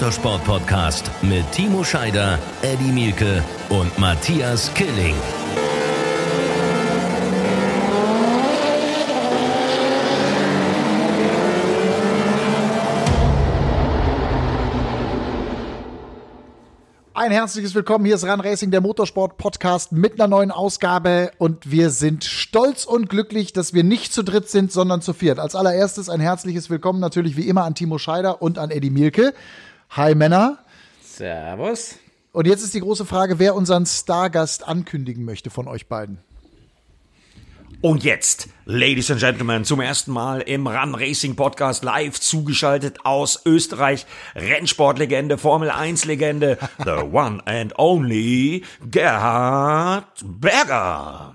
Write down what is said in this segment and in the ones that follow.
Motorsport-Podcast mit Timo Scheider, Eddie Mielke und Matthias Killing. Ein herzliches Willkommen. Hier ist Run Racing, der Motorsport Podcast mit einer neuen Ausgabe. Und wir sind stolz und glücklich, dass wir nicht zu dritt sind, sondern zu viert. Als allererstes ein herzliches Willkommen natürlich wie immer an Timo Scheider und an Eddie Mielke. Hi Männer. Servus. Und jetzt ist die große Frage, wer unseren Stargast ankündigen möchte von euch beiden. Und jetzt, Ladies and Gentlemen, zum ersten Mal im Run Racing Podcast live zugeschaltet aus Österreich. Rennsportlegende, Formel 1 Legende, the one and only Gerhard Berger.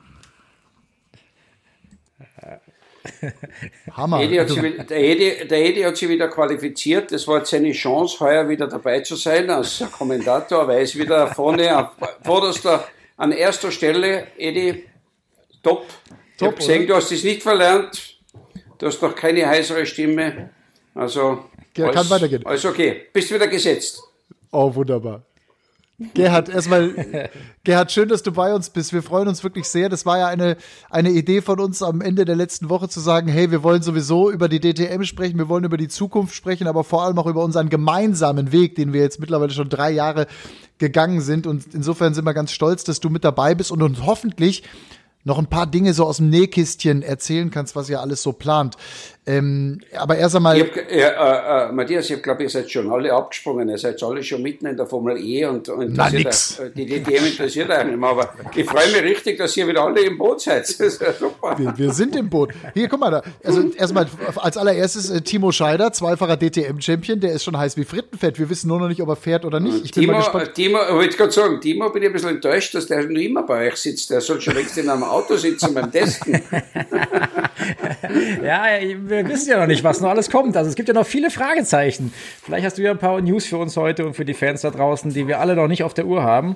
Hammer. Edi hat wieder- der, Edi, der Edi hat sich wieder qualifiziert. Das war jetzt seine Chance, heuer wieder dabei zu sein als Kommentator. Er ist wieder vorne, auf vorderster, an erster Stelle. Edi, top. Ich Top, habe gesehen, du hast es nicht verlernt. Du hast noch keine heisere Stimme. Also, Ja, kann weitergehen. Alles okay. Bist wieder gesetzt. Oh, wunderbar. Gerhard, erstmal, Gerhard, schön, dass du bei uns bist. Wir freuen uns wirklich sehr. Das war ja eine, eine Idee von uns am Ende der letzten Woche zu sagen, hey, wir wollen sowieso über die DTM sprechen, wir wollen über die Zukunft sprechen, aber vor allem auch über unseren gemeinsamen Weg, den wir jetzt mittlerweile schon drei Jahre gegangen sind. Und insofern sind wir ganz stolz, dass du mit dabei bist und uns hoffentlich noch ein paar Dinge so aus dem Nähkistchen erzählen kannst, was ihr alles so plant. Ähm, aber erst einmal. Ich hab, äh, äh, Matthias, ich glaube, ihr seid schon alle abgesprungen. Ihr seid alle schon mitten in der Formel E und, und Na, nix. euch- die DTM interessiert euch nicht mehr. Aber ich freue mich richtig, dass ihr wieder alle im Boot seid. Das ist ja super. Wir, wir sind im Boot. Hier, guck mal da. Also erstmal als allererstes äh, Timo Scheider, zweifacher DTM-Champion, der ist schon heiß wie Frittenfett. Wir wissen nur noch nicht, ob er fährt oder nicht. Ich bin Timo, mal äh, gespannt. Timo, ich wollte gerade sagen, Timo bin ich ein bisschen enttäuscht, dass der nur immer bei euch sitzt. Der soll schon längst in einem Auto sitzen beim Testen. Ja, wir wissen ja noch nicht, was noch alles kommt. Also es gibt ja noch viele Fragezeichen. Vielleicht hast du ja ein paar News für uns heute und für die Fans da draußen, die wir alle noch nicht auf der Uhr haben.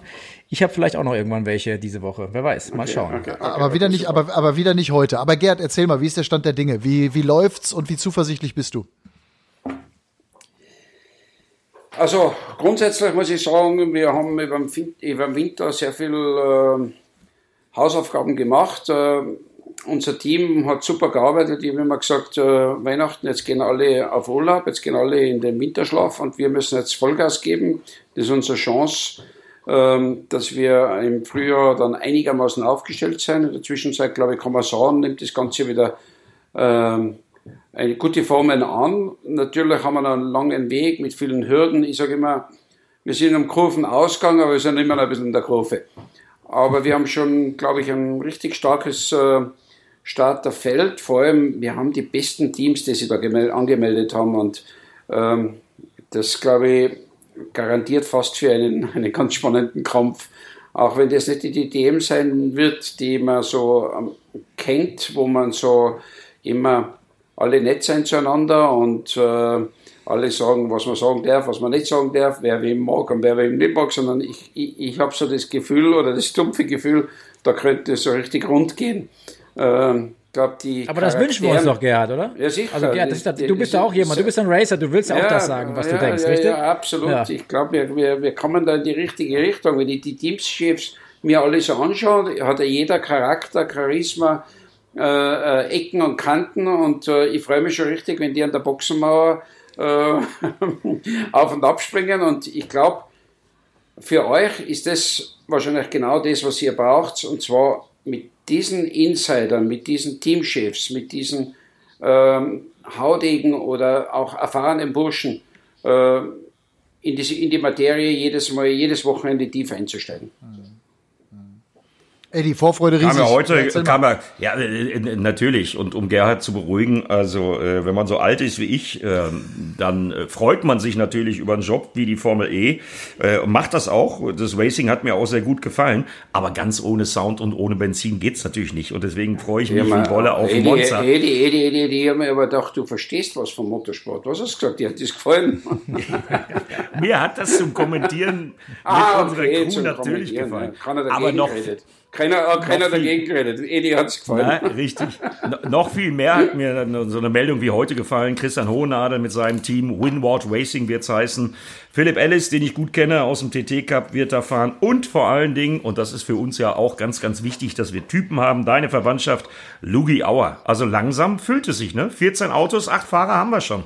Ich habe vielleicht auch noch irgendwann welche diese Woche. Wer weiß. Mal schauen. aber wieder nicht, aber, aber wieder nicht heute. Aber Gerd, erzähl mal, wie ist der Stand der Dinge? Wie, wie läuft's und wie zuversichtlich bist du? Also grundsätzlich muss ich sagen, wir haben über den, Fin- über den Winter sehr viel äh, Hausaufgaben gemacht. Äh, unser Team hat super gearbeitet. Ich habe immer gesagt, äh, Weihnachten, jetzt gehen alle auf Urlaub, jetzt gehen alle in den Winterschlaf und wir müssen jetzt Vollgas geben. Das ist unsere Chance, ähm, dass wir im Frühjahr dann einigermaßen aufgestellt sein. In der Zwischenzeit, glaube ich, kann man sagen, nimmt das Ganze wieder ähm, eine gute Formen an. Natürlich haben wir noch einen langen Weg mit vielen Hürden. Ich sage immer, wir sind am Kurvenausgang, aber wir sind immer noch ein bisschen in der Kurve. Aber wir haben schon, glaube ich, ein richtig starkes äh, Starterfeld. Vor allem, wir haben die besten Teams, die sich da gemel- angemeldet haben. Und ähm, das, glaube ich, garantiert fast für einen, einen ganz spannenden Kampf. Auch wenn das nicht die DTM sein wird, die man so ähm, kennt, wo man so immer alle nett sein zueinander und äh, alle sagen, was man sagen darf, was man nicht sagen darf, wer wem mag und wer wem nicht mag, sondern ich, ich, ich habe so das Gefühl oder das dumpfe Gefühl, da könnte es so richtig rund gehen. Ähm, glaub, die Aber das wünschen wir uns doch, Gerhard, oder? Ja, sicher. Also Gerhard, das du bist ja auch jemand, du bist ein Racer, du willst ja auch das sagen, was du ja, denkst, ja, richtig? Ja, absolut. Ich glaube, wir, wir, wir kommen da in die richtige Richtung. Wenn ich die Teamchefs mir alle so anschaue, hat ja jeder Charakter, Charisma, äh, äh, Ecken und Kanten und äh, ich freue mich schon richtig, wenn die an der Boxenmauer äh, auf und ab springen und ich glaube, für euch ist das wahrscheinlich genau das, was ihr braucht. Und zwar mit diesen Insidern, mit diesen Teamchefs, mit diesen ähm, Haudegen oder auch erfahrenen Burschen äh, in, die, in die Materie jedes Mal, jedes Wochenende tief einzusteigen. Ey, die Vorfreude riesig. Kam ja heute, kam ja, ja, äh, äh, natürlich. Und um Gerhard zu beruhigen, also äh, wenn man so alt ist wie ich, ähm, dann äh, freut man sich natürlich über einen Job wie die Formel E äh, und macht das auch. Das Racing hat mir auch sehr gut gefallen. Aber ganz ohne Sound und ohne Benzin geht's natürlich nicht. Und deswegen freue ich mich wie Wolle auf Edi, Monza. Edi, Edi, Edi, Edi, ich habe mir aber gedacht, du verstehst was vom Motorsport. Was hast du gesagt? Dir hat das gefallen? Mir hat das zum Kommentieren mit Ah, unserer okay, Crew natürlich gefallen. ja. Aber noch, geredet. Keiner, keiner dagegen geredet. Edi hat es gefallen. Ja, richtig. No, noch viel mehr hat mir so eine Meldung wie heute gefallen. Christian Hohenadel mit seinem Team Winward Racing wird es heißen. Philipp Ellis, den ich gut kenne aus dem TT Cup, wird da fahren. Und vor allen Dingen, und das ist für uns ja auch ganz, ganz wichtig, dass wir Typen haben, deine Verwandtschaft, Lugi Auer. Also langsam füllt es sich, ne? 14 Autos, 8 Fahrer haben wir schon.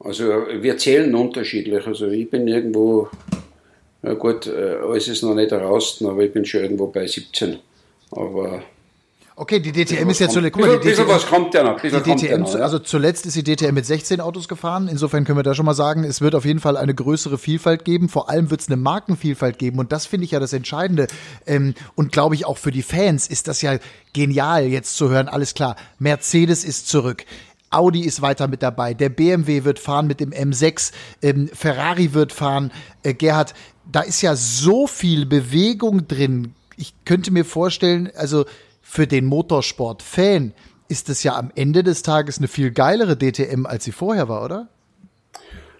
Also wir zählen unterschiedlich. Also ich bin irgendwo ja gut, äh, alles ist noch nicht raus, aber ich bin schon irgendwo bei 17. Aber Okay, die DTM ist jetzt so. Guck mal, die DTM, was kommt ja noch. Die DTM, noch, ja. also zuletzt ist die DTM mit 16 Autos gefahren. Insofern können wir da schon mal sagen, es wird auf jeden Fall eine größere Vielfalt geben. Vor allem wird es eine Markenvielfalt geben. Und das finde ich ja das Entscheidende. Ähm, und glaube ich auch für die Fans ist das ja genial, jetzt zu hören. Alles klar, Mercedes ist zurück. Audi ist weiter mit dabei, der BMW wird fahren mit dem M6, ähm, Ferrari wird fahren. Äh, Gerhard, da ist ja so viel Bewegung drin. Ich könnte mir vorstellen, also für den Motorsport-Fan ist es ja am Ende des Tages eine viel geilere DTM, als sie vorher war, oder?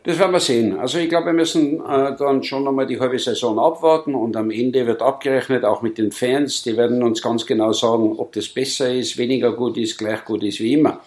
Das werden wir sehen. Also ich glaube, wir müssen äh, dann schon nochmal die halbe Saison abwarten und am Ende wird abgerechnet, auch mit den Fans. Die werden uns ganz genau sagen, ob das besser ist, weniger gut ist, gleich gut ist wie immer.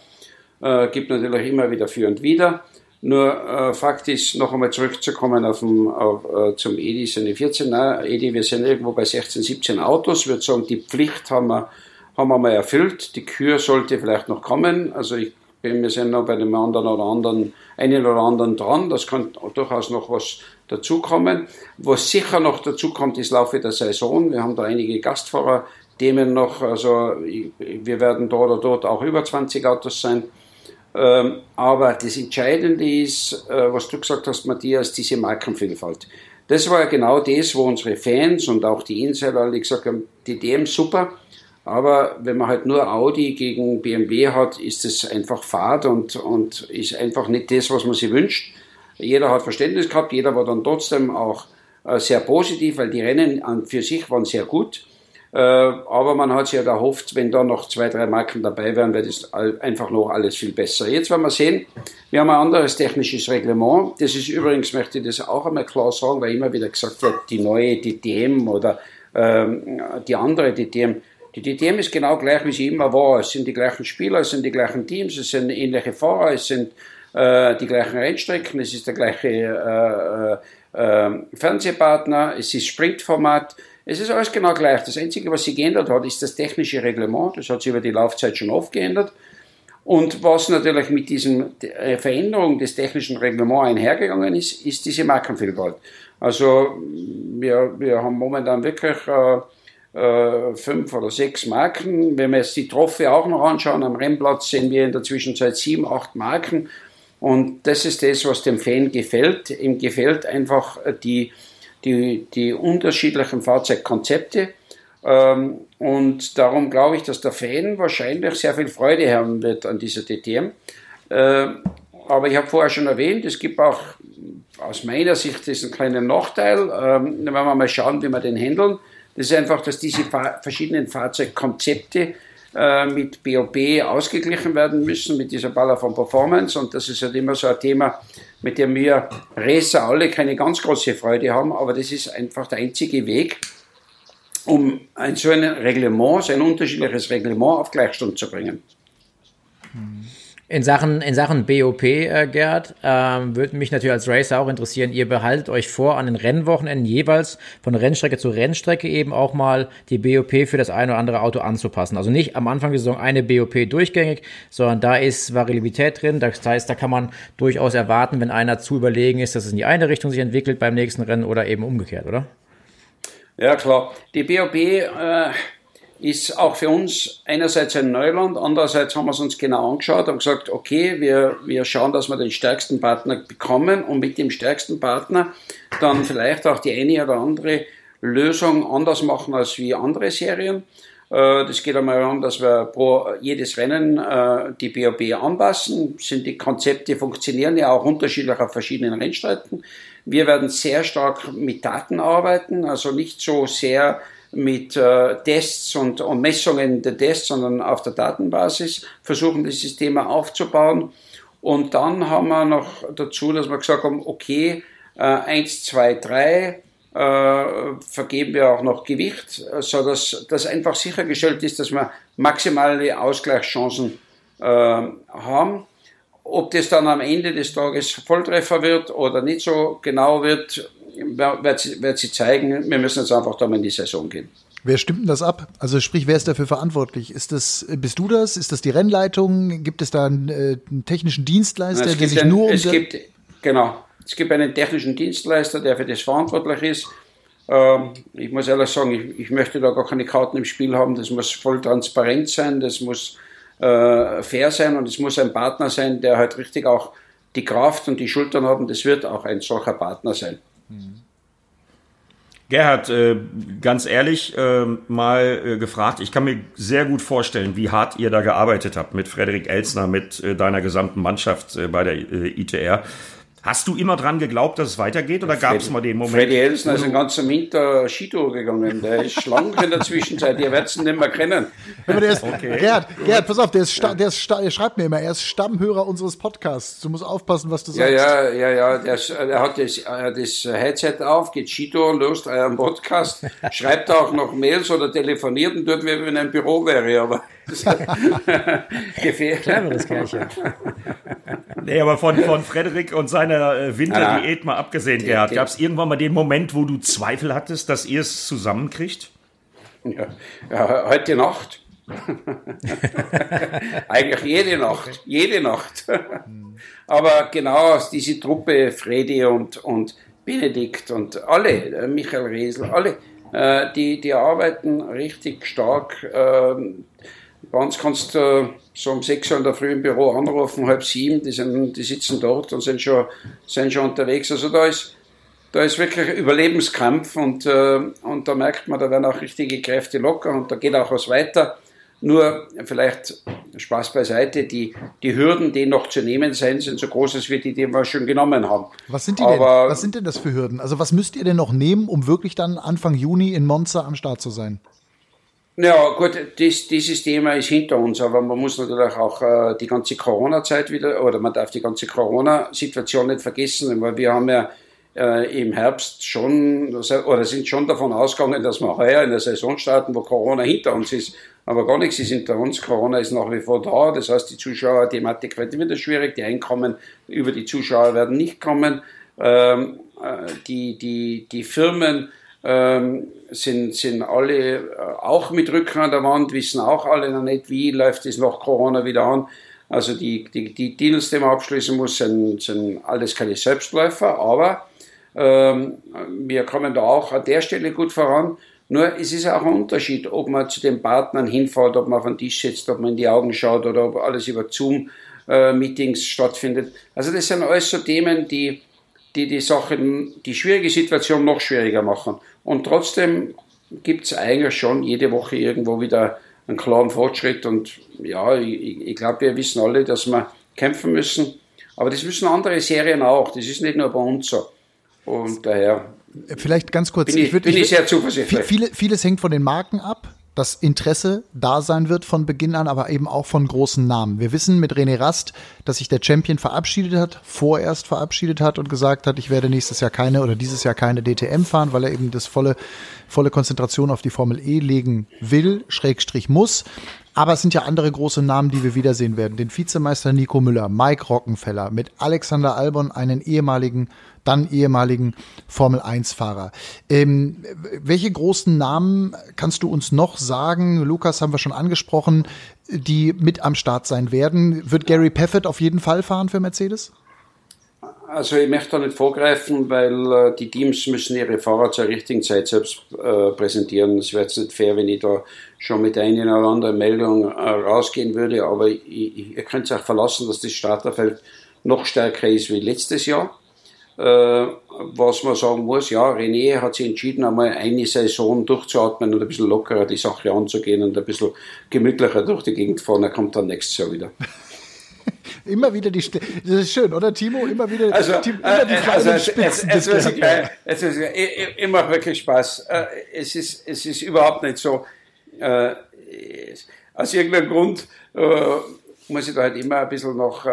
Äh, gibt natürlich immer wieder für und wieder. Nur äh, Fakt ist, noch einmal zurückzukommen auf, dem, auf äh, zum Edi, seine 14. Nein, Edi, wir sind irgendwo bei 16, 17 Autos. Ich würde sagen, die Pflicht haben wir, haben wir mal erfüllt. Die Kür sollte vielleicht noch kommen. Also ich bin, wir sind noch bei dem anderen oder anderen, einen oder anderen dran. Das kann durchaus noch was dazukommen. Was sicher noch dazukommt, ist Laufe der Saison. Wir haben da einige Gastfahrer, Themen noch. Also wir werden dort oder dort auch über 20 Autos sein. Ähm, aber das Entscheidende ist, äh, was du gesagt hast, Matthias, diese Markenvielfalt. Das war ja genau das, wo unsere Fans und auch die Insider alle gesagt haben, die DM super, aber wenn man halt nur Audi gegen BMW hat, ist es einfach fad und, und ist einfach nicht das, was man sich wünscht. Jeder hat Verständnis gehabt, jeder war dann trotzdem auch äh, sehr positiv, weil die Rennen für sich waren sehr gut. Äh, aber man hat sich ja erhofft, wenn da noch zwei, drei Marken dabei wären, wäre das einfach noch alles viel besser. Jetzt werden wir sehen, wir haben ein anderes technisches Reglement. Das ist übrigens, möchte ich das auch einmal klar sagen, weil immer wieder gesagt wird, die neue DTM oder ähm, die andere DTM. Die DTM ist genau gleich, wie sie immer war. Es sind die gleichen Spieler, es sind die gleichen Teams, es sind ähnliche Fahrer, es sind äh, die gleichen Rennstrecken, es ist der gleiche äh, äh, äh Fernsehpartner, es ist Sprintformat. Es ist alles genau gleich. Das Einzige, was sich geändert hat, ist das technische Reglement. Das hat sich über die Laufzeit schon oft geändert. Und was natürlich mit dieser äh, Veränderung des technischen Reglements einhergegangen ist, ist diese Markenvielfalt. Also wir, wir haben momentan wirklich äh, äh, fünf oder sechs Marken. Wenn wir jetzt die Trophäe auch noch anschauen, am Rennplatz sehen wir in der Zwischenzeit sieben, acht Marken. Und das ist das, was dem Fan gefällt. Ihm gefällt einfach die die, die unterschiedlichen Fahrzeugkonzepte. Ähm, und darum glaube ich, dass der Fan wahrscheinlich sehr viel Freude haben wird an dieser DTM. Äh, aber ich habe vorher schon erwähnt, es gibt auch aus meiner Sicht diesen kleinen Nachteil, ähm, wenn wir mal schauen, wie wir den handeln. Das ist einfach, dass diese verschiedenen Fahrzeugkonzepte äh, mit BOP ausgeglichen werden müssen, mit dieser Baller von Performance. Und das ist halt immer so ein Thema, mit dem wir Racer alle keine ganz große Freude haben, aber das ist einfach der einzige Weg, um ein so ein Reglement, so ein unterschiedliches Reglement auf Gleichstand zu bringen. In Sachen, in Sachen BOP, äh, Gerd, ähm, würde mich natürlich als Racer auch interessieren, ihr behaltet euch vor, an den Rennwochenenden jeweils von Rennstrecke zu Rennstrecke eben auch mal die BOP für das eine oder andere Auto anzupassen. Also nicht am Anfang der Saison eine BOP durchgängig, sondern da ist Variabilität drin. Das heißt, da kann man durchaus erwarten, wenn einer zu überlegen ist, dass es in die eine Richtung sich entwickelt beim nächsten Rennen oder eben umgekehrt, oder? Ja, klar. Die BOP, äh ist auch für uns einerseits ein Neuland, andererseits haben wir es uns genau angeschaut und gesagt, okay, wir, wir schauen, dass wir den stärksten Partner bekommen und mit dem stärksten Partner dann vielleicht auch die eine oder andere Lösung anders machen als wie andere Serien. Äh, das geht einmal darum, dass wir pro jedes Rennen äh, die BOB anpassen. Sind die Konzepte funktionieren ja auch unterschiedlich auf verschiedenen Rennstrecken. Wir werden sehr stark mit Daten arbeiten, also nicht so sehr mit äh, Tests und, und, Messungen der Tests, sondern auf der Datenbasis versuchen, das System aufzubauen. Und dann haben wir noch dazu, dass wir gesagt haben, okay, äh, 1, 2, 3, äh, vergeben wir auch noch Gewicht, so dass das einfach sichergestellt ist, dass wir maximale Ausgleichschancen äh, haben. Ob das dann am Ende des Tages Volltreffer wird oder nicht so genau wird, wird sie, wird sie zeigen. Wir müssen jetzt einfach da mal in die Saison gehen. Wer stimmt denn das ab? Also sprich, wer ist dafür verantwortlich? Ist das, bist du das? Ist das die Rennleitung? Gibt es da einen, äh, einen technischen Dienstleister, der sich einen, nur um es gibt, Genau. Es gibt einen technischen Dienstleister, der für das verantwortlich ist. Ähm, ich muss ehrlich sagen, ich, ich, möchte da gar keine Karten im Spiel haben. Das muss voll transparent sein, das muss äh, fair sein und es muss ein Partner sein, der halt richtig auch die Kraft und die Schultern hat. Und das wird auch ein solcher Partner sein. Mhm. Gerhard, äh, ganz ehrlich äh, mal äh, gefragt, ich kann mir sehr gut vorstellen, wie hart ihr da gearbeitet habt mit Frederik Elsner, mit deiner gesamten Mannschaft bei der ITR. Hast du immer dran geglaubt, dass es weitergeht oder gab es mal den Moment? Freddy Elsner ist ein ganzer Winter Skitour gegangen. Der ist schlank in der Zwischenzeit. Ihr werdet ihn nicht mehr kennen. Aber der ist, okay. Gerhard, Gerhard, pass auf, der, ist, der, ist, der schreibt mir immer, er ist Stammhörer unseres Podcasts. Du musst aufpassen, was du sagst. Ja, ja, ja, ja. Der, der hat das, das Headset auf, geht Skitour, löst euren Podcast, schreibt auch noch Mails oder telefoniert und dort, wie wenn er im Büro wäre. Aber Gefährlich. Cleveres Kerlchen. Nee, aber von, von Frederik und seiner äh, Winterdiät mal abgesehen, Gerhard, gab es irgendwann mal den Moment, wo du Zweifel hattest, dass ihr es zusammenkriegt? Ja, ja heute Nacht. Eigentlich jede Nacht, jede Nacht. Aber genau aus dieser Truppe, Fredi und, und Benedikt und alle, äh, Michael Resel, alle, äh, die, die arbeiten richtig stark. Ähm, bei uns kannst du so um sechs Uhr in der Früh im Büro anrufen, halb sieben, die, sind, die sitzen dort und sind schon, sind schon unterwegs. Also da ist, da ist wirklich Überlebenskampf und, äh, und da merkt man, da werden auch richtige Kräfte locker und da geht auch was weiter. Nur vielleicht Spaß beiseite, die, die Hürden, die noch zu nehmen sein, sind so groß, als wir die, die wir schon genommen haben. Was sind, die Aber, denn? was sind denn das für Hürden? Also was müsst ihr denn noch nehmen, um wirklich dann Anfang Juni in Monza am Start zu sein? Ja, gut, das, dieses Thema ist hinter uns, aber man muss natürlich auch äh, die ganze Corona-Zeit wieder, oder man darf die ganze Corona-Situation nicht vergessen, weil wir haben ja äh, im Herbst schon, oder sind schon davon ausgegangen, dass wir heuer in der Saison starten, wo Corona hinter uns ist. Aber gar nichts ist hinter uns. Corona ist nach wie vor da. Das heißt, die Zuschauer-Thematik wird wieder schwierig. Die Einkommen über die Zuschauer werden nicht kommen. Ähm, äh, die, die, die Firmen, ähm, sind, sind alle äh, auch mit Rücken an der Wand, wissen auch alle noch nicht, wie läuft es nach Corona wieder an. Also die, die, die Deals, die man abschließen muss, sind, sind alles keine Selbstläufer, aber ähm, wir kommen da auch an der Stelle gut voran. Nur es ist auch ein Unterschied, ob man zu den Partnern hinfährt, ob man auf den Tisch sitzt, ob man in die Augen schaut oder ob alles über Zoom-Meetings äh, stattfindet. Also das sind alles so Themen, die die die Sachen, die schwierige Situation noch schwieriger machen. Und trotzdem gibt es eigentlich schon jede Woche irgendwo wieder einen klaren Fortschritt. Und ja, ich, ich glaube, wir wissen alle, dass wir kämpfen müssen. Aber das müssen andere Serien auch. Das ist nicht nur bei uns so. Und daher. Vielleicht ganz kurz. Bin ich, ich, würd, bin ich, ich sehr zuversichtlich. Viele, vieles hängt von den Marken ab das Interesse da sein wird von Beginn an, aber eben auch von großen Namen. Wir wissen mit René Rast, dass sich der Champion verabschiedet hat, vorerst verabschiedet hat und gesagt hat, ich werde nächstes Jahr keine oder dieses Jahr keine DTM fahren, weil er eben das volle, volle Konzentration auf die Formel E legen will, Schrägstrich muss. Aber es sind ja andere große Namen, die wir wiedersehen werden. Den Vizemeister Nico Müller, Mike Rockenfeller, mit Alexander Albon, einen ehemaligen dann ehemaligen Formel-1-Fahrer. Ähm, welche großen Namen kannst du uns noch sagen? Lukas haben wir schon angesprochen, die mit am Start sein werden. Wird Gary Paffett auf jeden Fall fahren für Mercedes? Also ich möchte da nicht vorgreifen, weil äh, die Teams müssen ihre Fahrer zur richtigen Zeit selbst äh, präsentieren. Es wäre jetzt nicht fair, wenn ich da schon mit einer oder anderen Meldung äh, rausgehen würde, aber ich, ich, ihr könnt es auch verlassen, dass das Starterfeld noch stärker ist wie letztes Jahr. Äh, was man sagen muss, ja, René hat sich entschieden, einmal eine Saison durchzuatmen und ein bisschen lockerer die Sache anzugehen und ein bisschen gemütlicher durch die Gegend fahren. Er kommt dann nächstes Jahr wieder. immer wieder die, St das ist schön, oder Timo? Immer wieder, also, Timo, immer die äh, also, Spitzen. Es, es, es, ist immer wirklich Spaß. Äh, es ist, es ist überhaupt nicht so. Äh, aus irgendeinem Grund muss ich da halt immer ein bisschen noch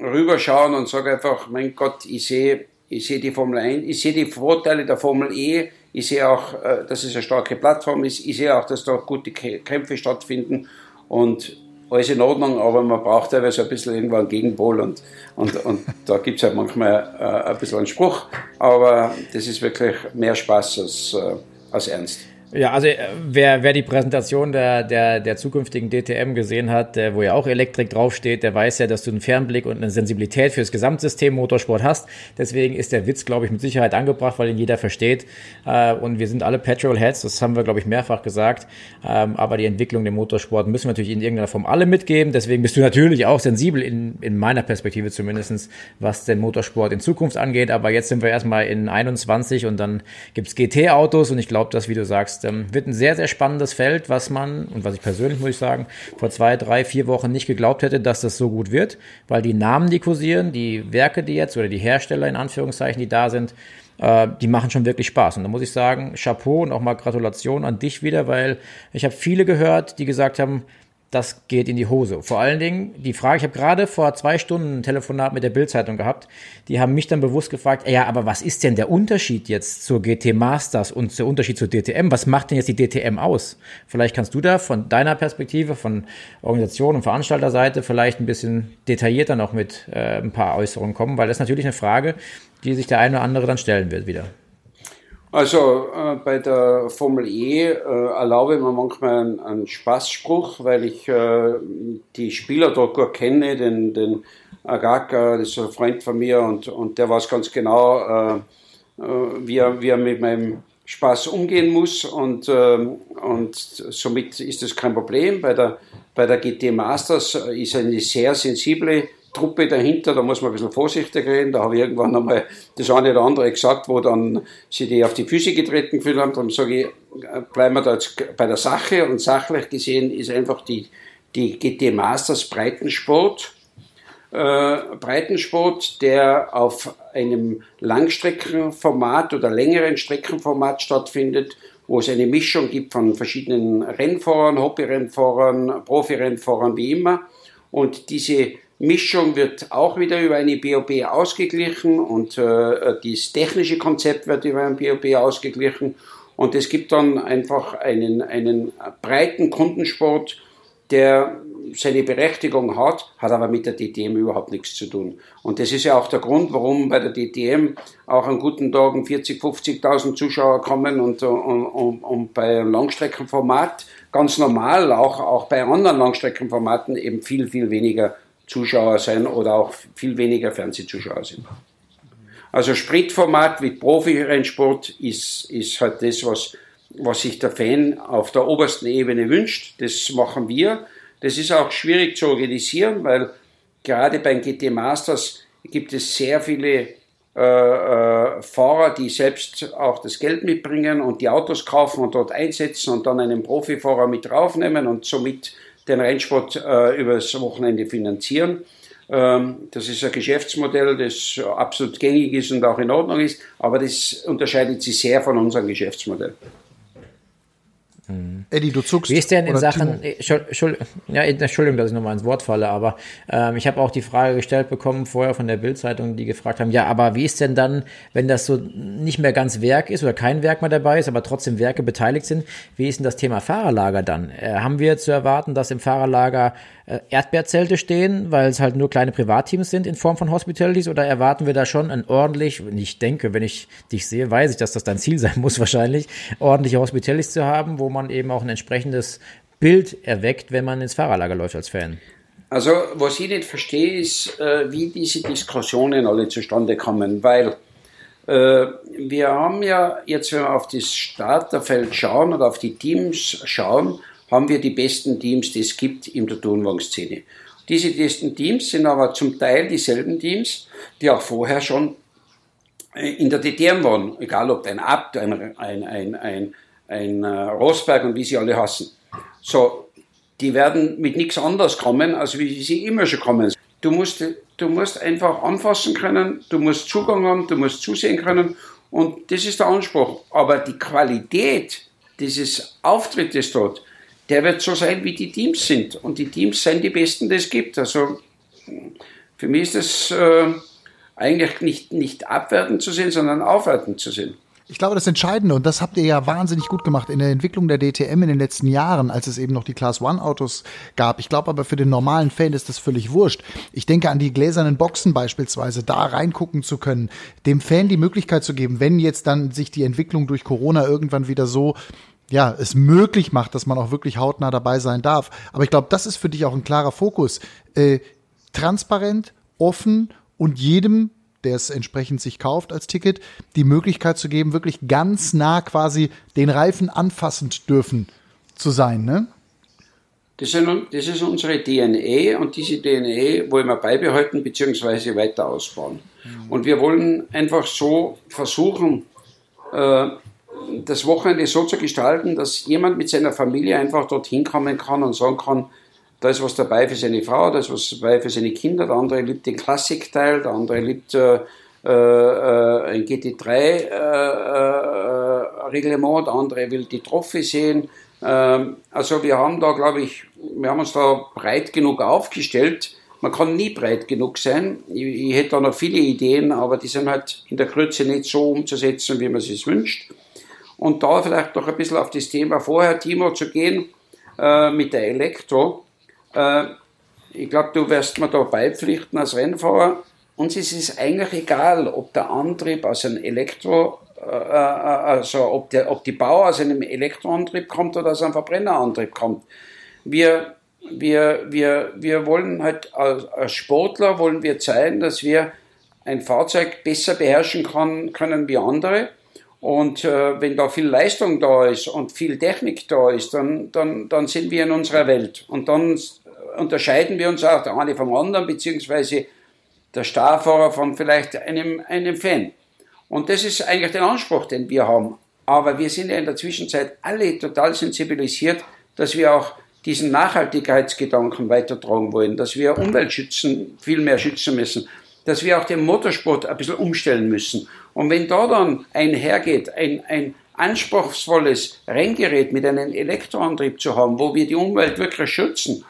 rüberschauen und sage einfach, mein Gott, ich sehe ich sehe die Formel 1, ich sehe die Vorteile der Formel E, ich sehe auch, äh, dass es eine starke Plattform ist, ich sehe auch, dass da gute Kämpfe stattfinden und alles in Ordnung, aber man braucht teilweise ein bisschen irgendwann einen Gegenpol und, und, und da gibt es halt manchmal äh, ein bisschen einen Spruch, aber das ist wirklich mehr Spaß als, äh, als Ernst. Ja, also äh, wer, wer die Präsentation der, der, der zukünftigen DTM gesehen hat, der, wo ja auch Elektrik draufsteht, der weiß ja, dass du einen Fernblick und eine Sensibilität fürs Gesamtsystem Motorsport hast. Deswegen ist der Witz, glaube ich, mit Sicherheit angebracht, weil ihn jeder versteht. Äh, und wir sind alle Petrolheads, das haben wir, glaube ich, mehrfach gesagt. Ähm, aber die Entwicklung im Motorsport müssen wir natürlich in irgendeiner Form alle mitgeben. Deswegen bist du natürlich auch sensibel, in, in meiner Perspektive zumindestens, was den Motorsport in Zukunft angeht. Aber jetzt sind wir erstmal in 21 und dann gibt's GT-Autos und ich glaube, dass, wie du sagst, ähm, wird ein sehr, sehr spannendes Feld, was man, und was ich persönlich, muss ich sagen, vor zwei, drei, vier Wochen nicht geglaubt hätte, dass das so gut wird, weil die Namen, die kursieren, die Werke, die jetzt, oder die Hersteller in Anführungszeichen, die da sind, äh, die machen schon wirklich Spaß. Und da muss ich sagen, Chapeau und auch mal Gratulation an dich wieder, weil ich habe viele gehört, die gesagt haben, das geht in die Hose. Vor allen Dingen die Frage, ich habe gerade vor zwei Stunden ein Telefonat mit der Bildzeitung gehabt, die haben mich dann bewusst gefragt, ja, aber was ist denn der Unterschied jetzt zur GT Masters und der Unterschied zur DTM? Was macht denn jetzt die DTM aus? Vielleicht kannst du da von deiner Perspektive, von Organisation und Veranstalterseite vielleicht ein bisschen detaillierter noch mit äh, ein paar Äußerungen kommen, weil das ist natürlich eine Frage, die sich der eine oder andere dann stellen wird wieder. Also äh, bei der Formel E äh, erlaube ich mir manchmal einen, einen Spaßspruch, weil ich äh, die Spieler dort gut kenne, den, den Agaka, das ist ein Freund von mir und, und der weiß ganz genau, äh, äh, wie, er, wie er mit meinem Spaß umgehen muss und, ähm, und somit ist das kein Problem. Bei der, bei der GT Masters ist eine sehr sensible Truppe dahinter, da muss man ein bisschen vorsichtig reden. Da habe ich irgendwann einmal das eine oder andere gesagt, wo dann sie die auf die Füße getreten gefühlt haben. Darum sage ich, bleiben wir da jetzt bei der Sache. Und sachlich gesehen ist einfach die, die GT Masters Breitensport. Äh, Breitensport, der auf einem Langstreckenformat oder längeren Streckenformat stattfindet, wo es eine Mischung gibt von verschiedenen Rennfahrern, Hobbyrennfahrern, Profirennfahrern, wie immer. Und diese Mischung wird auch wieder über eine BOB ausgeglichen und äh, das technische Konzept wird über ein BOB ausgeglichen. Und es gibt dann einfach einen, einen breiten Kundensport, der seine Berechtigung hat, hat aber mit der DTM überhaupt nichts zu tun. Und das ist ja auch der Grund, warum bei der DTM auch an guten Tagen 40, 50.000 Zuschauer kommen und, und, und, und bei einem Langstreckenformat ganz normal, auch, auch bei anderen Langstreckenformaten eben viel, viel weniger Zuschauer sein oder auch viel weniger Fernsehzuschauer sind. Also Spritformat wie Profi-Rennsport ist, ist halt das, was, was sich der Fan auf der obersten Ebene wünscht. Das machen wir. Das ist auch schwierig zu organisieren, weil gerade beim GT Masters gibt es sehr viele äh, äh, Fahrer, die selbst auch das Geld mitbringen und die Autos kaufen und dort einsetzen und dann einen Profifahrer mit draufnehmen und somit den Rennsport äh, übers Wochenende finanzieren. Ähm, das ist ein Geschäftsmodell, das absolut gängig ist und auch in Ordnung ist, aber das unterscheidet sich sehr von unserem Geschäftsmodell. Mhm. Eddie, du zuckst. Wie ist denn in Sachen, Entschuldigung, ja, Entschuldigung, dass ich nochmal ins Wort falle, aber ähm, ich habe auch die Frage gestellt bekommen vorher von der Bildzeitung, die gefragt haben, ja, aber wie ist denn dann, wenn das so nicht mehr ganz Werk ist oder kein Werk mehr dabei ist, aber trotzdem Werke beteiligt sind, wie ist denn das Thema Fahrerlager dann? Äh, haben wir zu erwarten, dass im Fahrerlager äh, Erdbeerzelte stehen, weil es halt nur kleine Privatteams sind in Form von Hospitalities oder erwarten wir da schon ein ordentlich, ich denke, wenn ich dich sehe, weiß ich, dass das dein Ziel sein muss wahrscheinlich, ordentliche Hospitalities zu haben, wo man eben auch ein entsprechendes Bild erweckt, wenn man ins Fahrerlager läuft als Fan. Also, was ich nicht verstehe, ist, äh, wie diese Diskussionen alle zustande kommen, weil äh, wir haben ja jetzt, wenn wir auf das Starterfeld schauen oder auf die Teams schauen, haben wir die besten Teams, die es gibt in der Turnwagen-Szene. Diese besten Teams sind aber zum Teil dieselben Teams, die auch vorher schon äh, in der DTM waren, egal ob ein Abt, ein, ein, ein, ein, ein äh, Rosberg und wie sie alle hassen. So, die werden mit nichts anderes kommen, als wie sie immer schon kommen. Du musst, du musst einfach anfassen können, du musst Zugang haben, du musst zusehen können und das ist der Anspruch. Aber die Qualität dieses Auftrittes dort, der wird so sein, wie die Teams sind. Und die Teams sind die besten, die es gibt. Also für mich ist das äh, eigentlich nicht, nicht abwertend zu sehen, sondern aufwertend zu sehen. Ich glaube, das Entscheidende, und das habt ihr ja wahnsinnig gut gemacht in der Entwicklung der DTM in den letzten Jahren, als es eben noch die Class One Autos gab. Ich glaube aber für den normalen Fan ist das völlig wurscht. Ich denke an die gläsernen Boxen beispielsweise, da reingucken zu können, dem Fan die Möglichkeit zu geben, wenn jetzt dann sich die Entwicklung durch Corona irgendwann wieder so ja, es möglich macht, dass man auch wirklich hautnah dabei sein darf. Aber ich glaube, das ist für dich auch ein klarer Fokus. Äh, transparent, offen und jedem der es entsprechend sich kauft als Ticket, die Möglichkeit zu geben, wirklich ganz nah quasi den Reifen anfassend dürfen zu sein, ne? Das, sind, das ist unsere DNA und diese DNA wollen wir beibehalten bzw. weiter ausbauen. Mhm. Und wir wollen einfach so versuchen, äh, das Wochenende so zu gestalten, dass jemand mit seiner Familie einfach dorthin kommen kann und sagen kann, da ist was dabei für seine Frau, da ist was dabei für seine Kinder, der andere liebt den Klassikteil, der andere liebt äh, äh, ein GT3-Reglement, äh, der andere will die Trophy sehen. Ähm, also wir haben da, glaube ich, wir haben uns da breit genug aufgestellt. Man kann nie breit genug sein. Ich, ich hätte da noch viele Ideen, aber die sind halt in der Grütze nicht so umzusetzen, wie man es wünscht. Und da vielleicht noch ein bisschen auf das Thema vorher, Timo, zu gehen äh, mit der Elektro. Äh, ich glaube, du wirst mir da beipflichten als Rennfahrer. Uns ist es eigentlich egal, ob der Antrieb aus einem Elektro, äh, äh, also ob, der, ob die Bau aus einem Elektroantrieb kommt oder aus einem Verbrennerantrieb kommt. Wir, wir, wir, wir wollen halt als, als Sportler wollen wir zeigen, dass wir ein Fahrzeug besser beherrschen kann, können wie andere. Und äh, wenn da viel Leistung da ist und viel Technik da ist, dann, dann, dann sind wir in unserer Welt. Und dann unterscheiden wir uns auch der eine vom anderen, beziehungsweise der Starfahrer von vielleicht einem, einem Fan. Und das ist eigentlich der Anspruch, den wir haben. Aber wir sind ja in der Zwischenzeit alle total sensibilisiert, dass wir auch diesen Nachhaltigkeitsgedanken weitertragen wollen, dass wir Umwelt schützen, viel mehr schützen müssen, dass wir auch den Motorsport ein bisschen umstellen müssen. Und wenn da dann einhergeht, ein, ein anspruchsvolles Renngerät mit einem Elektroantrieb zu haben, wo wir die Umwelt wirklich schützen,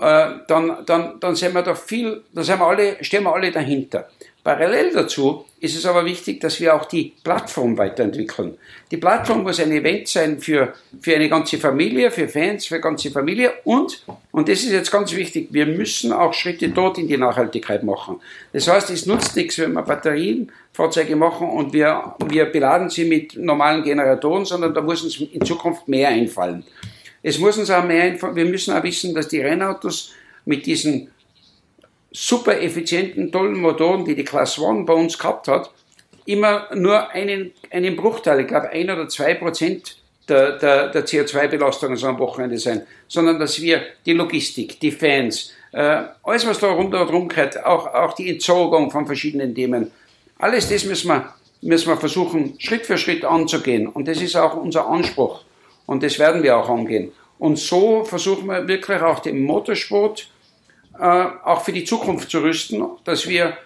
dann, dann, dann sind wir da viel, da sind wir alle, stehen wir alle dahinter. Parallel dazu ist es aber wichtig, dass wir auch die Plattform weiterentwickeln. Die Plattform muss ein Event sein für, für eine ganze Familie, für Fans, für ganze Familie und, und das ist jetzt ganz wichtig, wir müssen auch Schritte dort in die Nachhaltigkeit machen. Das heißt, es nutzt nichts, wenn wir Batterienfahrzeuge machen und wir, wir beladen sie mit normalen Generatoren, sondern da muss uns in Zukunft mehr einfallen. Es muss uns auch mehr, wir müssen auch wissen, dass die Rennautos mit diesen super effizienten, tollen Motoren, die die Class One bei uns gehabt hat, immer nur einen, einen Bruchteil, ich glaube ein oder zwei Prozent der, der, der CO2-Belastung so am Wochenende sein, sondern dass wir die Logistik, die Fans, äh, alles was da rundherum gehört, auch, auch die Entsorgung von verschiedenen Themen, alles das müssen wir, müssen wir versuchen, Schritt für Schritt anzugehen. Und das ist auch unser Anspruch. Und das werden wir auch angehen. Und so versuchen wir wirklich auch den Motorsport äh, auch für die Zukunft zu rüsten, dass wir,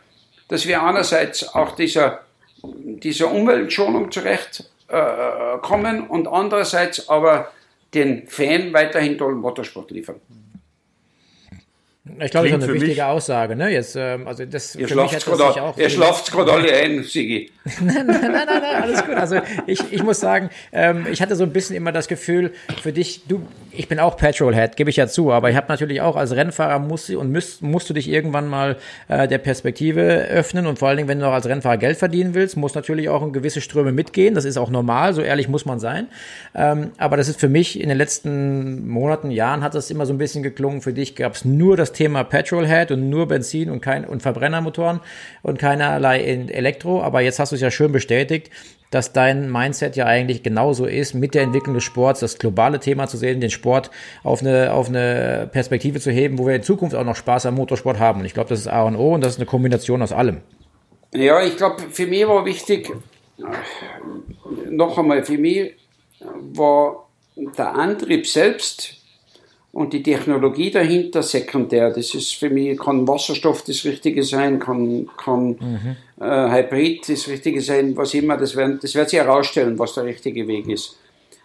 dass wir einerseits auch dieser, dieser Umweltschonung zurechtkommen äh, und andererseits aber den Fan weiterhin tollen Motorsport liefern. Ich glaube, das ist eine wichtige mich, Aussage. Ne? Jetzt, ähm, also das, ihr schlaft es gerade alle ein, Sigi. nein, nein, nein, nein, alles gut. Also ich, ich muss sagen, ähm, ich hatte so ein bisschen immer das Gefühl, für dich, du, ich bin auch Petrolhead, gebe ich ja zu, aber ich habe natürlich auch als Rennfahrer musst und müsst, musst du dich irgendwann mal äh, der Perspektive öffnen und vor allen Dingen, wenn du auch als Rennfahrer Geld verdienen willst, muss natürlich auch in gewisse Ströme mitgehen. Das ist auch normal, so ehrlich muss man sein. Ähm, aber das ist für mich in den letzten Monaten, Jahren hat das immer so ein bisschen geklungen. Für dich gab es nur das Thema Petrolhead und nur Benzin und kein und Verbrennermotoren und keinerlei Elektro. Aber jetzt hast du es ja schön bestätigt dass dein Mindset ja eigentlich genauso ist, mit der Entwicklung des Sports das globale Thema zu sehen, den Sport auf eine, auf eine Perspektive zu heben, wo wir in Zukunft auch noch Spaß am Motorsport haben. Und ich glaube, das ist A und O und das ist eine Kombination aus allem. Ja, ich glaube, für mich war wichtig, noch einmal, für mich war der Antrieb selbst und die Technologie dahinter sekundär. Das ist für mich, kann Wasserstoff das Richtige sein, kann, kann mhm. äh, Hybrid das Richtige sein, was immer, das, werden, das wird sich herausstellen, was der richtige Weg ist.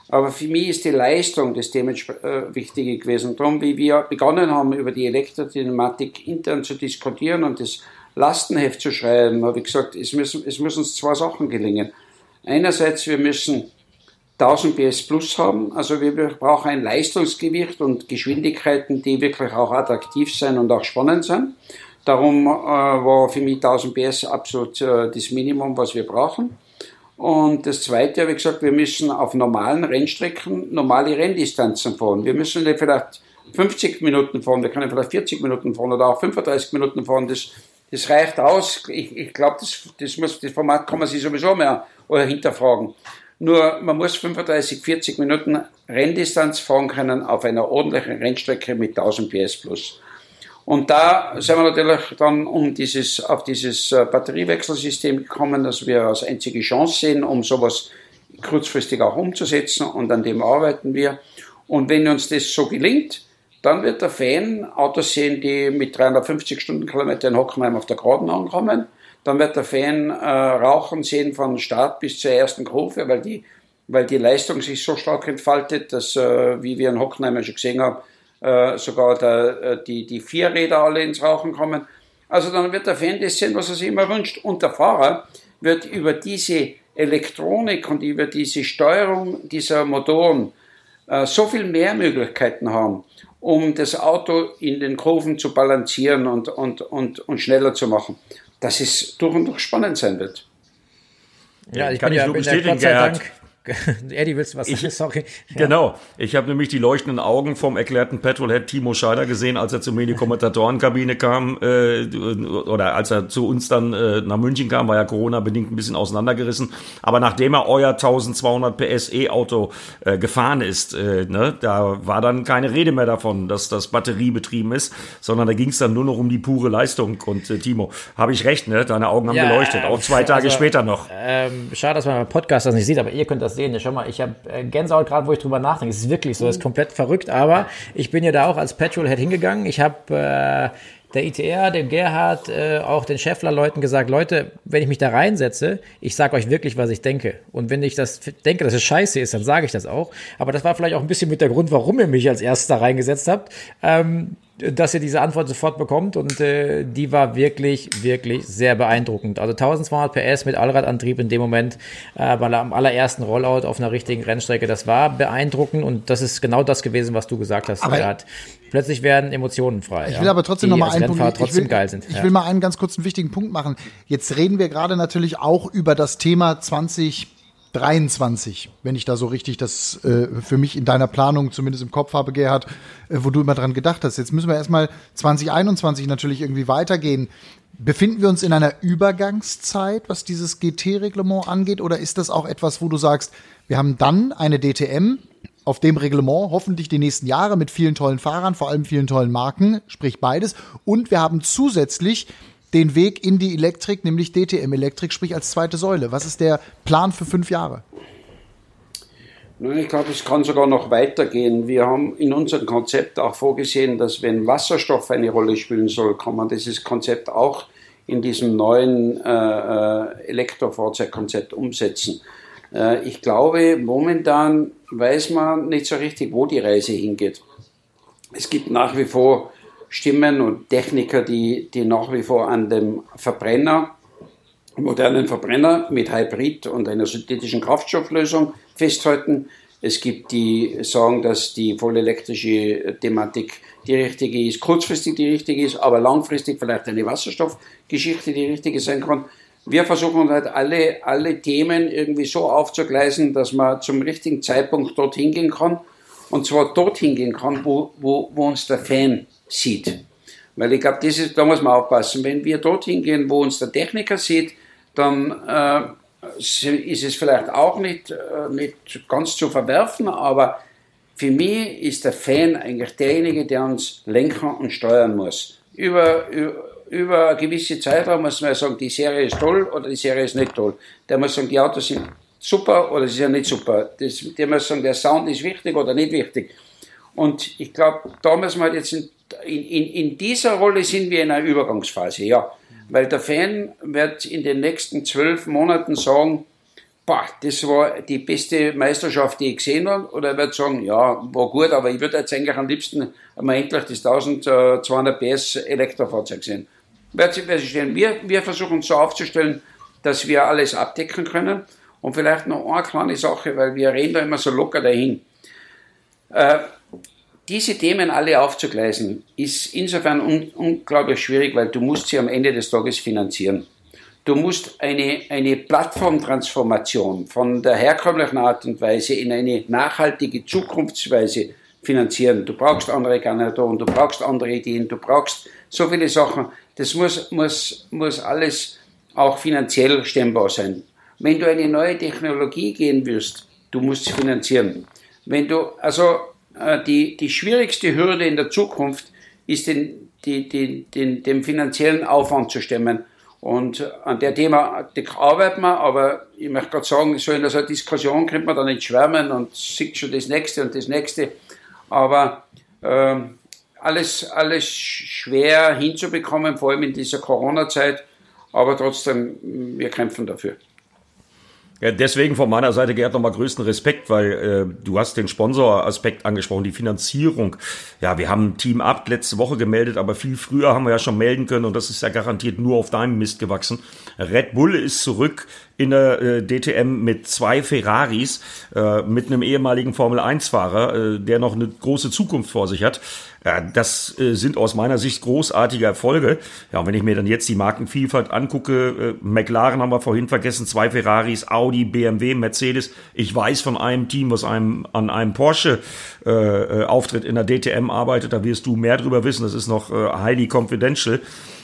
Aber für mich ist die Leistung das dementsprechend äh, Wichtige gewesen. Darum, wie wir begonnen haben, über die Elektrodynamatik intern zu diskutieren und das Lastenheft zu schreiben, habe ich gesagt, es müssen, es müssen uns zwei Sachen gelingen. Einerseits, wir müssen 1000 PS plus haben, also wir brauchen ein Leistungsgewicht und Geschwindigkeiten, die wirklich auch attraktiv sein und auch spannend sind. Darum äh, war für mich 1000 PS absolut äh, das Minimum, was wir brauchen. Und das Zweite ich gesagt, wir müssen auf normalen Rennstrecken normale Renndistanzen fahren. Wir müssen nicht vielleicht 50 Minuten fahren, wir können vielleicht 40 Minuten fahren oder auch 35 Minuten fahren. Das, das reicht aus. Ich, ich glaube, das, das, das Format kann man sich sowieso mehr hinterfragen. Nur man muss 35, 40 Minuten Renndistanz fahren können auf einer ordentlichen Rennstrecke mit 1000 PS plus. Und da sind wir natürlich dann um dieses, auf dieses äh, Batteriewechselsystem gekommen, das wir als einzige Chance sehen, um sowas kurzfristig auch umzusetzen und an dem arbeiten wir. Und wenn uns das so gelingt, dann wird der Fan Autos sehen, die mit 350 Stundenkilometer in Hockenheim auf der Geraden ankommen. Dann wird der Fan äh, Rauchen sehen von Start bis zur ersten Kurve, weil die, weil die Leistung sich so stark entfaltet, dass, äh, wie wir in Hockenheim schon gesehen haben, äh, sogar der, äh, die, die Vierräder alle ins Rauchen kommen. Also dann wird der Fan das sehen, was er sich immer wünscht. Und der Fahrer wird über diese Elektronik und über diese Steuerung dieser Motoren äh, so viel mehr Möglichkeiten haben, um das Auto in den Kurven zu balancieren und, und, und, und schneller zu machen, dass es durch und durch spannend sein wird. Ja, ich kann bin ja, nur bestätigen, Gerhard. Eddie, willst du was sagen? Ich, Sorry. Genau. Ich habe nämlich die leuchtenden Augen vom erklärten Petrolhead Timo Scheider gesehen, als er zu mir in die Kommentatorenkabine kam äh, oder als er zu uns dann äh, nach München kam, war ja Corona-bedingt ein bisschen auseinandergerissen. Aber nachdem er euer 1200 PS E-Auto äh, gefahren ist, äh, ne, da war dann keine Rede mehr davon, dass das batteriebetrieben ist, sondern da ging es dann nur noch um die pure Leistung. Und äh, Timo, habe ich recht, ne? Deine Augen haben ja, geleuchtet, auch zwei Tage also, später noch. Ähm, schade, dass man beim Podcast das nicht sieht, aber ihr könnt das das sehen. Schau mal, ich habe äh, Gänsehaut gerade, wo ich drüber nachdenke. Es ist wirklich so, das ist komplett verrückt. Aber ich bin ja da auch als Petrolhead hingegangen. Ich habe äh, der ITR, dem Gerhard, äh, auch den Scheffler-Leuten gesagt, Leute, wenn ich mich da reinsetze, ich sage euch wirklich, was ich denke. Und wenn ich das denke, dass es scheiße ist, dann sage ich das auch. Aber das war vielleicht auch ein bisschen mit der Grund, warum ihr mich als erstes da reingesetzt habt. Ähm, dass ihr diese Antwort sofort bekommt und äh, die war wirklich, wirklich sehr beeindruckend. Also 1200 PS mit Allradantrieb in dem Moment äh, bei am allerersten Rollout auf einer richtigen Rennstrecke, das war beeindruckend und das ist genau das gewesen, was du gesagt hast. Hat. Plötzlich werden Emotionen frei. Ich will ja, aber trotzdem noch mal einen Punkt. Ich will, geil sind. Ich ja. will mal einen ganz kurzen wichtigen Punkt machen. Jetzt reden wir gerade natürlich auch über das Thema 20 23, wenn ich da so richtig das äh, für mich in deiner Planung zumindest im Kopf habe, Gerhard, äh, wo du immer dran gedacht hast. Jetzt müssen wir erstmal 2021 natürlich irgendwie weitergehen. Befinden wir uns in einer Übergangszeit, was dieses GT-Reglement angeht, oder ist das auch etwas, wo du sagst, wir haben dann eine DTM auf dem Reglement, hoffentlich die nächsten Jahre mit vielen tollen Fahrern, vor allem vielen tollen Marken, sprich beides, und wir haben zusätzlich den Weg in die Elektrik, nämlich DTM Elektrik, sprich als zweite Säule. Was ist der Plan für fünf Jahre? Ich glaube, es kann sogar noch weitergehen. Wir haben in unserem Konzept auch vorgesehen, dass wenn Wasserstoff eine Rolle spielen soll, kann man dieses Konzept auch in diesem neuen äh, äh Elektrofahrzeugkonzept umsetzen. Äh, ich glaube, momentan weiß man nicht so richtig, wo die Reise hingeht. Es gibt nach wie vor Stimmen und Techniker, die, die nach wie vor an dem Verbrenner, modernen Verbrenner mit Hybrid und einer synthetischen Kraftstofflösung festhalten. Es gibt die sagen, dass die vollelektrische Thematik die richtige ist, kurzfristig die richtige ist, aber langfristig vielleicht eine Wasserstoffgeschichte die richtige sein kann. Wir versuchen halt alle, alle Themen irgendwie so aufzugleisen, dass man zum richtigen Zeitpunkt dorthin gehen kann. Und zwar dorthin gehen kann, wo, wo, wo uns der Fan sieht. Weil ich glaube, da muss man aufpassen. Wenn wir dorthin gehen, wo uns der Techniker sieht, dann äh, ist es vielleicht auch nicht, äh, nicht ganz zu verwerfen, aber für mich ist der Fan eigentlich derjenige, der uns lenken und steuern muss. Über, über, über eine gewisse Zeitraum muss man sagen, die Serie ist toll oder die Serie ist nicht toll. Der muss sagen, die Autos sind super oder sie sind nicht super. Das, der muss sagen, der Sound ist wichtig oder nicht wichtig. Und ich glaube, da müssen wir halt jetzt in in, in, in dieser Rolle sind wir in einer Übergangsphase, ja. Weil der Fan wird in den nächsten zwölf Monaten sagen, boah, das war die beste Meisterschaft, die ich gesehen habe. Oder er wird sagen, ja, war gut, aber ich würde jetzt eigentlich am liebsten mal endlich das 1200 PS Elektrofahrzeug sehen. wird sich, stellen. Wir, wir versuchen so aufzustellen, dass wir alles abdecken können. Und vielleicht noch eine kleine Sache, weil wir reden da immer so locker dahin. Äh, diese Themen alle aufzugleisen, ist insofern un unglaublich schwierig, weil du musst sie am Ende des Tages finanzieren. Du musst eine, eine Plattformtransformation von der herkömmlichen Art und Weise in eine nachhaltige Zukunftsweise finanzieren. Du brauchst andere Generatoren, du brauchst andere Ideen, du brauchst so viele Sachen. Das muss, muss, muss alles auch finanziell stemmbar sein. Wenn du eine neue Technologie gehen wirst, du musst sie finanzieren. Wenn du, also die, die schwierigste Hürde in der Zukunft ist den, die, die, den, dem finanziellen Aufwand zu stemmen. Und an der Thema arbeiten wir, aber ich möchte gerade sagen, so in so einer Diskussion könnte man da nicht schwärmen und sieht schon das nächste und das nächste. Aber ähm, alles, alles schwer hinzubekommen, vor allem in dieser Corona-Zeit. Aber trotzdem, wir kämpfen dafür. Ja, deswegen von meiner Seite, Gerd, nochmal größten Respekt, weil äh, du hast den Sponsoraspekt angesprochen, die Finanzierung. Ja, wir haben Team Up letzte Woche gemeldet, aber viel früher haben wir ja schon melden können und das ist ja garantiert nur auf deinem Mist gewachsen. Red Bull ist zurück in der äh, DTM mit zwei Ferraris, äh, mit einem ehemaligen Formel-1-Fahrer, äh, der noch eine große Zukunft vor sich hat. Ja, das äh, sind aus meiner Sicht großartige Erfolge. Ja, und wenn ich mir dann jetzt die Markenvielfalt angucke, äh, McLaren haben wir vorhin vergessen, zwei Ferraris, Audi, BMW, Mercedes. Ich weiß von einem Team, was einem an einem Porsche äh, äh Auftritt in der DTM arbeitet, da wirst du mehr drüber wissen. Das ist noch äh, highly confidential.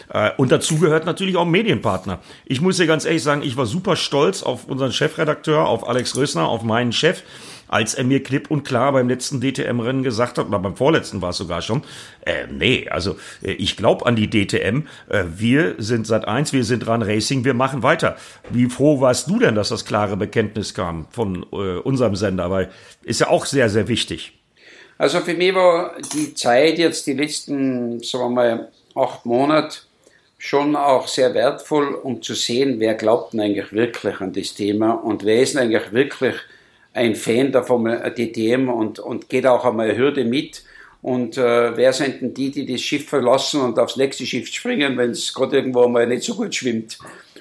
Äh, und dazu gehört natürlich auch Medienpartner. Ich muss dir ganz ehrlich sagen, ich war super stolz auf unseren Chefredakteur, auf Alex Rösner, auf meinen Chef als er mir klipp und klar beim letzten DTM-Rennen gesagt hat, oder beim vorletzten war es sogar schon, äh, nee, also äh, ich glaube an die DTM, äh, wir sind seit eins, wir sind dran Racing, wir machen weiter. Wie froh warst du denn, dass das klare Bekenntnis kam von äh, unserem Sender, weil ist ja auch sehr, sehr wichtig. Also für mich war die Zeit jetzt die letzten, sagen wir mal, acht Monate schon auch sehr wertvoll, um zu sehen, wer glaubt denn eigentlich wirklich an das Thema und wer ist denn eigentlich wirklich ein Fan der Formel DTM und, und geht auch einmal Hürde mit. Und äh, wer sind denn die, die das Schiff verlassen und aufs nächste Schiff springen, wenn es gerade irgendwo mal nicht so gut schwimmt?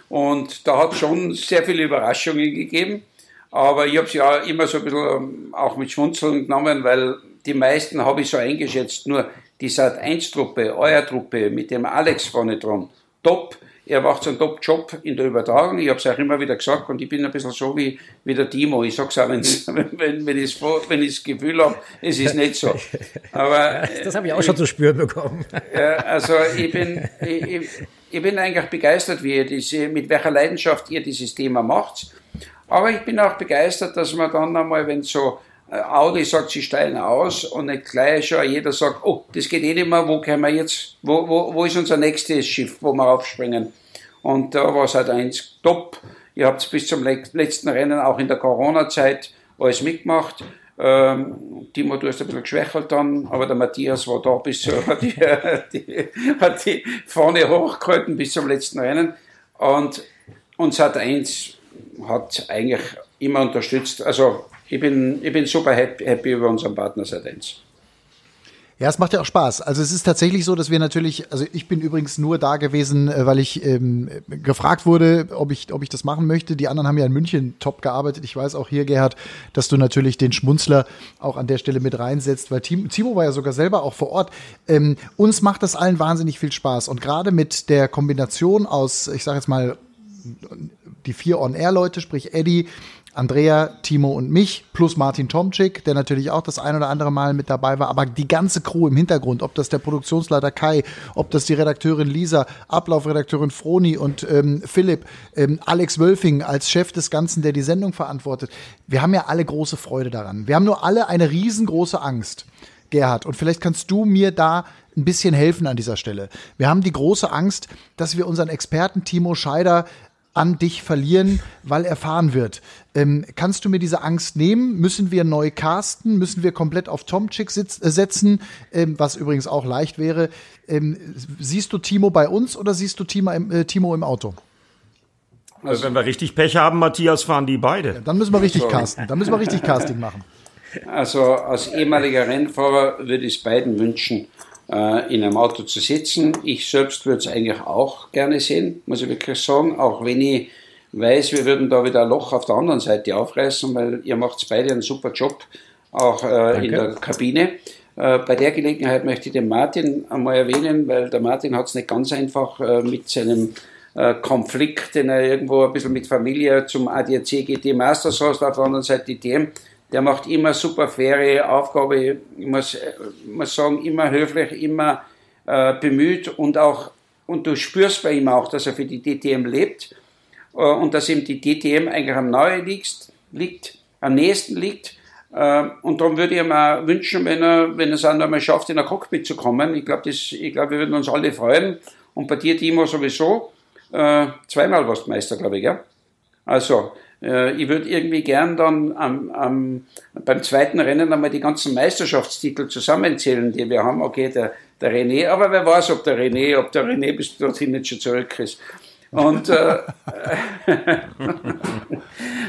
Und da hat schon sehr viele Überraschungen gegeben. Aber ich habe es ja immer so ein bisschen ähm, auch mit Schmunzeln genommen, weil die meisten habe ich so eingeschätzt. Nur die Sat1-Truppe, euer Truppe mit dem Alex vorne dran, top. Er macht so einen Top-Job in der Übertragung. Ich habe es auch immer wieder gesagt und ich bin ein bisschen so wie, wie der Timo. Ich sage es auch, wenn, wenn, ich das Gefühl habe, es ist nicht so. Aber, das habe ich auch schon zu spüren bekommen. Ja, also ich bin, ich, ich bin eigentlich begeistert, wie ihr diese, mit welcher Leidenschaft ihr dieses Thema macht. Aber ich bin auch begeistert, dass man dann einmal, wenn so äh, Audi sagt, sie steigen aus und nicht gleich schon jeder sagt, oh, das geht eh nicht mehr, wo können wir jetzt, wo, wo, wo ist unser nächstes Schiff, wo wir aufspringen? Und da war es halt eins top. Ihr habt bis zum letzten Rennen auch in der Corona-Zeit alles mitgemacht. Ähm, Timo, du hast ein bisschen geschwächelt dann, aber der Matthias war da bis zur, hat, die, die, hat die vorne hochgehalten bis zum letzten Rennen. Und hat eins hat eigentlich immer unterstützt. Also ich bin, ich bin super happy, über unseren Partner seit 1. Ja, es macht ja auch Spaß. Also es ist tatsächlich so, dass wir natürlich, also ich bin übrigens nur da gewesen, äh, weil ich ähm, gefragt wurde, ob ich, ob ich das machen möchte. Die anderen haben ja in München top gearbeitet. Ich weiß auch hier, Gerhard, dass du natürlich den Schmunzler auch an der Stelle mit reinsetzt, weil Timo, Timo war ja sogar selber auch vor Ort. Ähm, uns macht das allen wahnsinnig viel Spaß. Und gerade mit der Kombination aus, ich sage jetzt mal, die vier On-Air-Leute, sprich Eddie, Andrea, Timo und mich, plus Martin Tomczyk, der natürlich auch das ein oder andere Mal mit dabei war, aber die ganze Crew im Hintergrund, ob das der Produktionsleiter Kai, ob das die Redakteurin Lisa, Ablaufredakteurin Froni und ähm, Philipp, ähm, Alex Wölfing als Chef des Ganzen, der die Sendung verantwortet. Wir haben ja alle große Freude daran. Wir haben nur alle eine riesengroße Angst. Gerhard, und vielleicht kannst du mir da ein bisschen helfen an dieser Stelle. Wir haben die große Angst, dass wir unseren Experten Timo Scheider an dich verlieren, weil er fahren wird. Ähm, kannst du mir diese Angst nehmen? Müssen wir neu casten? Müssen wir komplett auf Tomczyk äh, setzen? Ähm, was übrigens auch leicht wäre. Ähm, siehst du Timo bei uns oder siehst du Timo im, äh, Timo im Auto? Also, wenn wir richtig Pech haben, Matthias, fahren die beide. Ja, dann müssen wir richtig casten. Dann müssen wir richtig Casting machen. Also als ehemaliger Rennfahrer würde ich es beiden wünschen. Äh, in einem Auto zu sitzen. Ich selbst würde es eigentlich auch gerne sehen, muss ich wirklich sagen, auch wenn ich weiß, wir würden da wieder ein Loch auf der anderen Seite aufreißen, weil ihr macht beide einen super Job, auch äh, in der Kabine. Äh, bei der Gelegenheit möchte ich den Martin einmal erwähnen, weil der Martin hat es nicht ganz einfach äh, mit seinem äh, Konflikt, den er irgendwo ein bisschen mit Familie zum ADAC GT Masters hat, auf der anderen Seite die DM. Der macht immer super faire Aufgabe, ich muss, muss sagen, immer höflich, immer äh, bemüht und auch, und du spürst bei ihm auch, dass er für die DTM lebt äh, und dass ihm die DTM eigentlich am nahe liegt, liegt am nächsten liegt. Äh, und darum würde ich ihm auch wünschen, wenn er, wenn er es einmal schafft, in ein Cockpit zu kommen. Ich glaube, ich glaube, wir würden uns alle freuen. Und bei dir, Timo, sowieso. Äh, zweimal warst Meister, glaube ich, ja? Also, ich würde irgendwie gern dann am, am, beim zweiten Rennen einmal die ganzen Meisterschaftstitel zusammenzählen, die wir haben. Okay, der, der René, aber wer weiß, ob der René, ob der René bis dorthin nicht schon zurück ist. Und äh,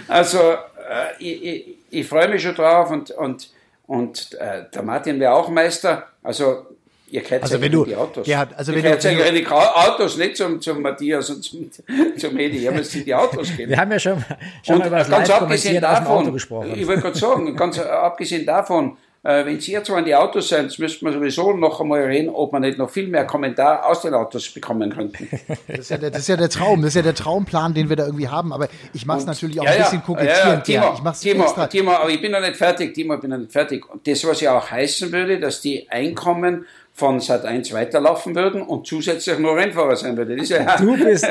also äh, ich, ich, ich freue mich schon drauf und, und, und äh, der Martin wäre auch Meister. Also Ihr kennt also wenn du, die Autos. Gerhard, also ihr kennt ja die Autos, nicht zum, zum Matthias und zum, zum Edi, ihr müsst die Autos gehen. Wir haben ja schon, schon mal über das ganz abgesehen davon, gesprochen. Ich wollte gerade sagen, ganz abgesehen davon, äh, wenn Sie jetzt so an die Autos sind, müsste man sowieso noch einmal reden, ob man nicht noch viel mehr Kommentar aus den Autos bekommen könnte. Das ist ja der, das ist ja der Traum, das ist ja der Traumplan, den wir da irgendwie haben. Aber ich mache es natürlich auch ja, ein bisschen kokettierend. Ja, ja, Timo, ich mach's Timo, extra. Timo, aber ich bin noch nicht fertig, Timo, ich bin noch nicht fertig. Und das, was ja auch heißen würde, dass die Einkommen von Sat 1 weiterlaufen würden und zusätzlich nur Rennfahrer sein würde. Ja du bist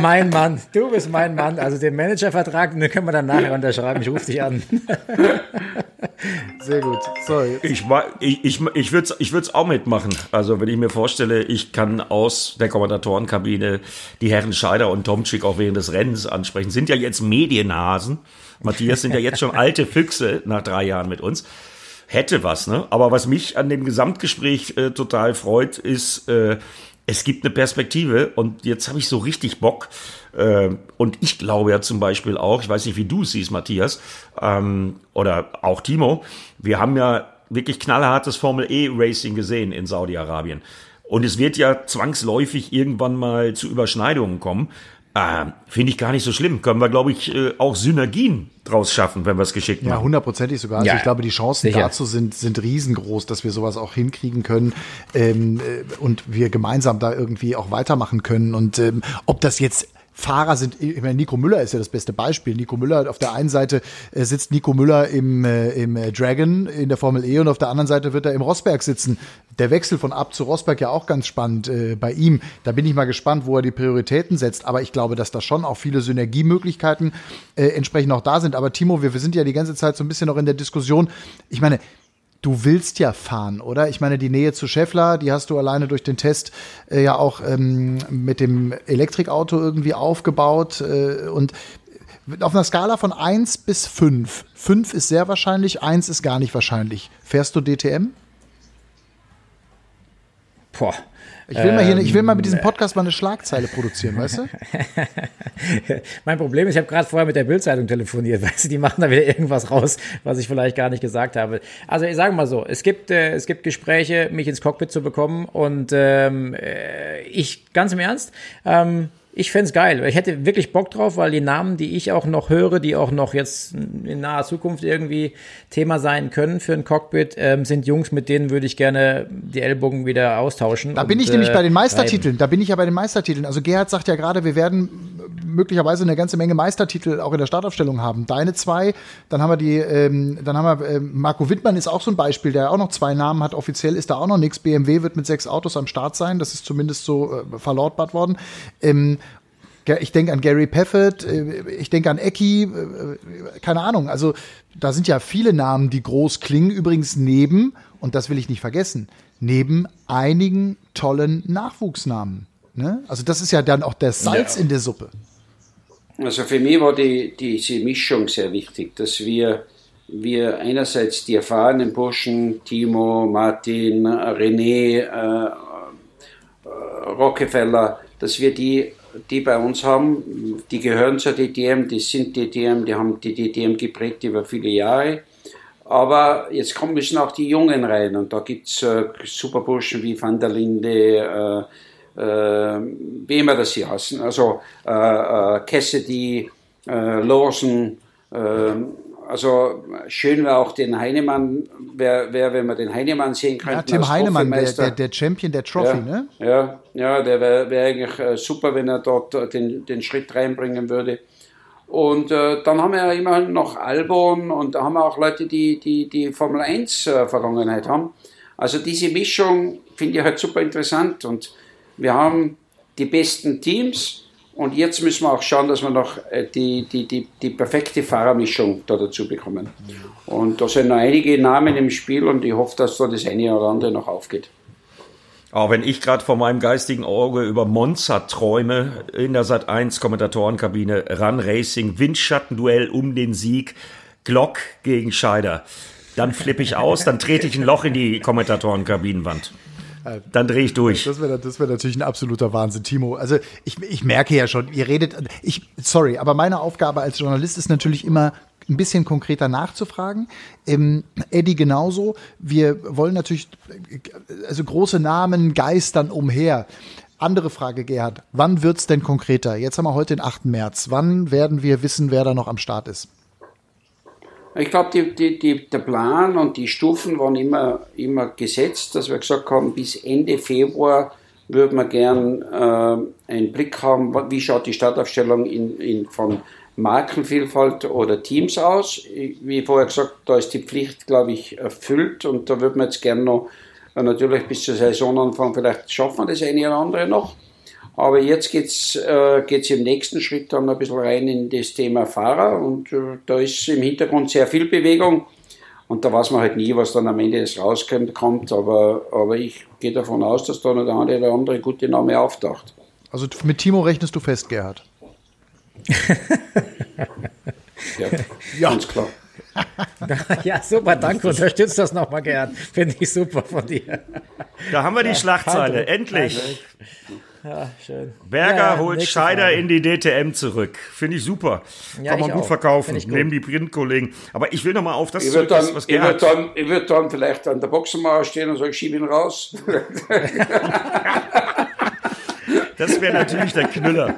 mein Mann. Du bist mein Mann. Also den Managervertrag, den können wir dann nachher unterschreiben. Ich rufe dich an. Sehr gut. So. Ich, ich, ich, ich würde es ich würd's auch mitmachen. Also wenn ich mir vorstelle, ich kann aus der Kommentatorenkabine die Herren Scheider und Tomczyk auch während des Rennens ansprechen. Sind ja jetzt Medienhasen. Matthias sind ja jetzt schon alte Füchse nach drei Jahren mit uns hätte was, ne? Aber was mich an dem Gesamtgespräch äh, total freut, ist, äh, es gibt eine Perspektive und jetzt habe ich so richtig Bock. Äh, und ich glaube ja zum Beispiel auch, ich weiß nicht, wie du es siehst, Matthias, ähm, oder auch Timo, wir haben ja wirklich knallhartes Formel E Racing gesehen in Saudi-Arabien. Und es wird ja zwangsläufig irgendwann mal zu Überschneidungen kommen. Äh, Finde ich gar nicht so schlimm. Können wir, glaube ich, äh, auch Synergien draus schaffen, wenn wir es geschickt machen. Ja, hundertprozentig sogar. Also ja, ich glaube, die Chancen sicher. dazu sind, sind riesengroß, dass wir sowas auch hinkriegen können ähm, äh, und wir gemeinsam da irgendwie auch weitermachen können. Und ähm, ob das jetzt Fahrer sind, ich meine, Nico Müller ist ja das beste Beispiel. Nico Müller, auf der einen Seite äh, sitzt Nico Müller im, äh, im äh, Dragon in der Formel E und auf der anderen Seite wird er im Rosberg sitzen. Der Wechsel von Ab zu Rosberg ja auch ganz spannend äh, bei ihm. Da bin ich mal gespannt, wo er die Prioritäten setzt. Aber ich glaube, dass da schon auch viele Synergiemöglichkeiten äh, entsprechend auch da sind. Aber Timo, wir, wir sind ja die ganze Zeit so ein bisschen noch in der Diskussion. Ich meine, du willst ja fahren, oder? Ich meine, die Nähe zu Scheffler, die hast du alleine durch den Test äh, ja auch ähm, mit dem Elektrikauto irgendwie aufgebaut. Äh, und auf einer Skala von 1 bis 5. 5 ist sehr wahrscheinlich, 1 ist gar nicht wahrscheinlich. Fährst du DTM? Boah, ich will, mal hier, ich will mal mit diesem ähm, Podcast mal eine Schlagzeile produzieren, weißt du? mein Problem ist, ich habe gerade vorher mit der Bildzeitung telefoniert, weißt du, die machen da wieder irgendwas raus, was ich vielleicht gar nicht gesagt habe. Also ich sage mal so, es gibt, äh, es gibt Gespräche, mich ins Cockpit zu bekommen und ähm, äh, ich, ganz im Ernst, ähm, ich fände geil. Ich hätte wirklich Bock drauf, weil die Namen, die ich auch noch höre, die auch noch jetzt in naher Zukunft irgendwie Thema sein können für ein Cockpit, ähm, sind Jungs, mit denen würde ich gerne die Ellbogen wieder austauschen. Da bin ich nämlich bei den äh, Meistertiteln. Da bin ich ja bei den Meistertiteln. Also Gerhard sagt ja gerade, wir werden möglicherweise eine ganze Menge Meistertitel auch in der Startaufstellung haben. Deine zwei, dann haben wir die, ähm, dann haben wir äh, Marco Wittmann ist auch so ein Beispiel, der auch noch zwei Namen hat. Offiziell ist da auch noch nichts. BMW wird mit sechs Autos am Start sein. Das ist zumindest so äh, verlautbart worden. Ähm, ich denke an Gary Paffett, äh, ich denke an Ecki, äh, keine Ahnung. Also da sind ja viele Namen, die groß klingen. Übrigens neben, und das will ich nicht vergessen, neben einigen tollen Nachwuchsnamen. Ne? Also das ist ja dann auch der Salz ja. in der Suppe. Also für mich war die, diese Mischung sehr wichtig, dass wir, wir einerseits die erfahrenen Burschen, Timo, Martin, René, äh, äh Rockefeller, dass wir die die bei uns haben, die gehören zur DTM, die sind DTM, die haben die DTM geprägt über viele Jahre. Aber jetzt kommen müssen auch die Jungen rein und da gibt's äh, Superburschen wie Van der Linde, äh, äh, wie immer das sie heißen, also äh, äh, Cassidy, äh, Lawson, äh, also schön wäre auch den Heinemann, wäre, wär, wenn wir den Heinemann sehen könnten. Ja, Tim Heinemann, der, der, der, Champion der Trophy, ja, ne? Ja, ja der wäre wär eigentlich äh, super, wenn er dort äh, den, den Schritt reinbringen würde. Und äh, dann haben wir ja immerhin noch Albon und da haben wir auch Leute, die die, die Formel 1 äh, Vergangenheit haben. Also diese Mischung finde ich halt super interessant und wir haben die besten Teams und jetzt müssen wir auch schauen, dass wir noch äh, die, die, die, die perfekte Fahrermischung da dazu bekommen. Und da sind noch einige Namen im Spiel und ich hoffe, dass da das eine oder andere noch aufgeht. Auch wenn ich gerade vor meinem geistigen Auge über Monza träume, in der Sat 1 Kommentatorenkabine, Run Racing, Windschattenduell um den Sieg, Glock gegen Scheider. Dann flippe ich aus, dann trete ich ein Loch in die Kommentatorenkabinenwand. Dann drehe ich durch. Das wäre das wär natürlich ein absoluter Wahnsinn, Timo. Also ich, ich merke ja schon, ihr redet, ich, sorry, aber meine Aufgabe als Journalist ist natürlich immer ein bisschen konkreter nachzufragen. Ähm, Eddie genauso. Wir wollen natürlich, also große Namen geistern umher. Andere Frage, Gerhard. Wann wird's denn konkreter? Jetzt haben wir heute den 8. März. Wann werden wir wissen, wer da noch am Start ist? Ich glaube, der Plan und die Stufen waren immer, immer gesetzt, dass wir gesagt haben, bis Ende Februar würden wir gern äh, einen Blick haben, wie schaut die Startaufstellung in, in, von Markenvielfalt oder Teams aus. Wie vorher gesagt, da ist die Pflicht, glaube ich, erfüllt und da würden wir jetzt gerne noch äh, natürlich bis zur Saisonanfang, vielleicht schaffen wir das eine oder andere noch. Aber jetzt geht's äh, geht's im nächsten Schritt dann ein bisschen rein in das Thema Fahrer und äh, da ist im Hintergrund sehr viel Bewegung und da weiß man halt nie, was dann am Ende des rauskommt, kommt, aber, aber ich gehe davon aus, dass da noch der eine oder andere gute Name auftaucht. Also mit Timo rechnest du fest, Gerhard? ja, ja, ganz klar. ja, super, danke. Unterstützt das nochmal, Gerhard. Finde ich super von dir. Da haben wir die Schlagzeile, endlich. Ja, schön. Berger ja, holt Scheider Frage. in die DTM zurück. Finde ich super. Ja, Kann man gut auch. verkaufen. Gut. Nehmen die Printkollegen. Aber ich will noch mal auf das ich zurück, dann, was ich würde dann, ich würd dann vielleicht an der Boxenmauer stehen und sagen, schieb ihn raus. Das wäre natürlich der Knüller.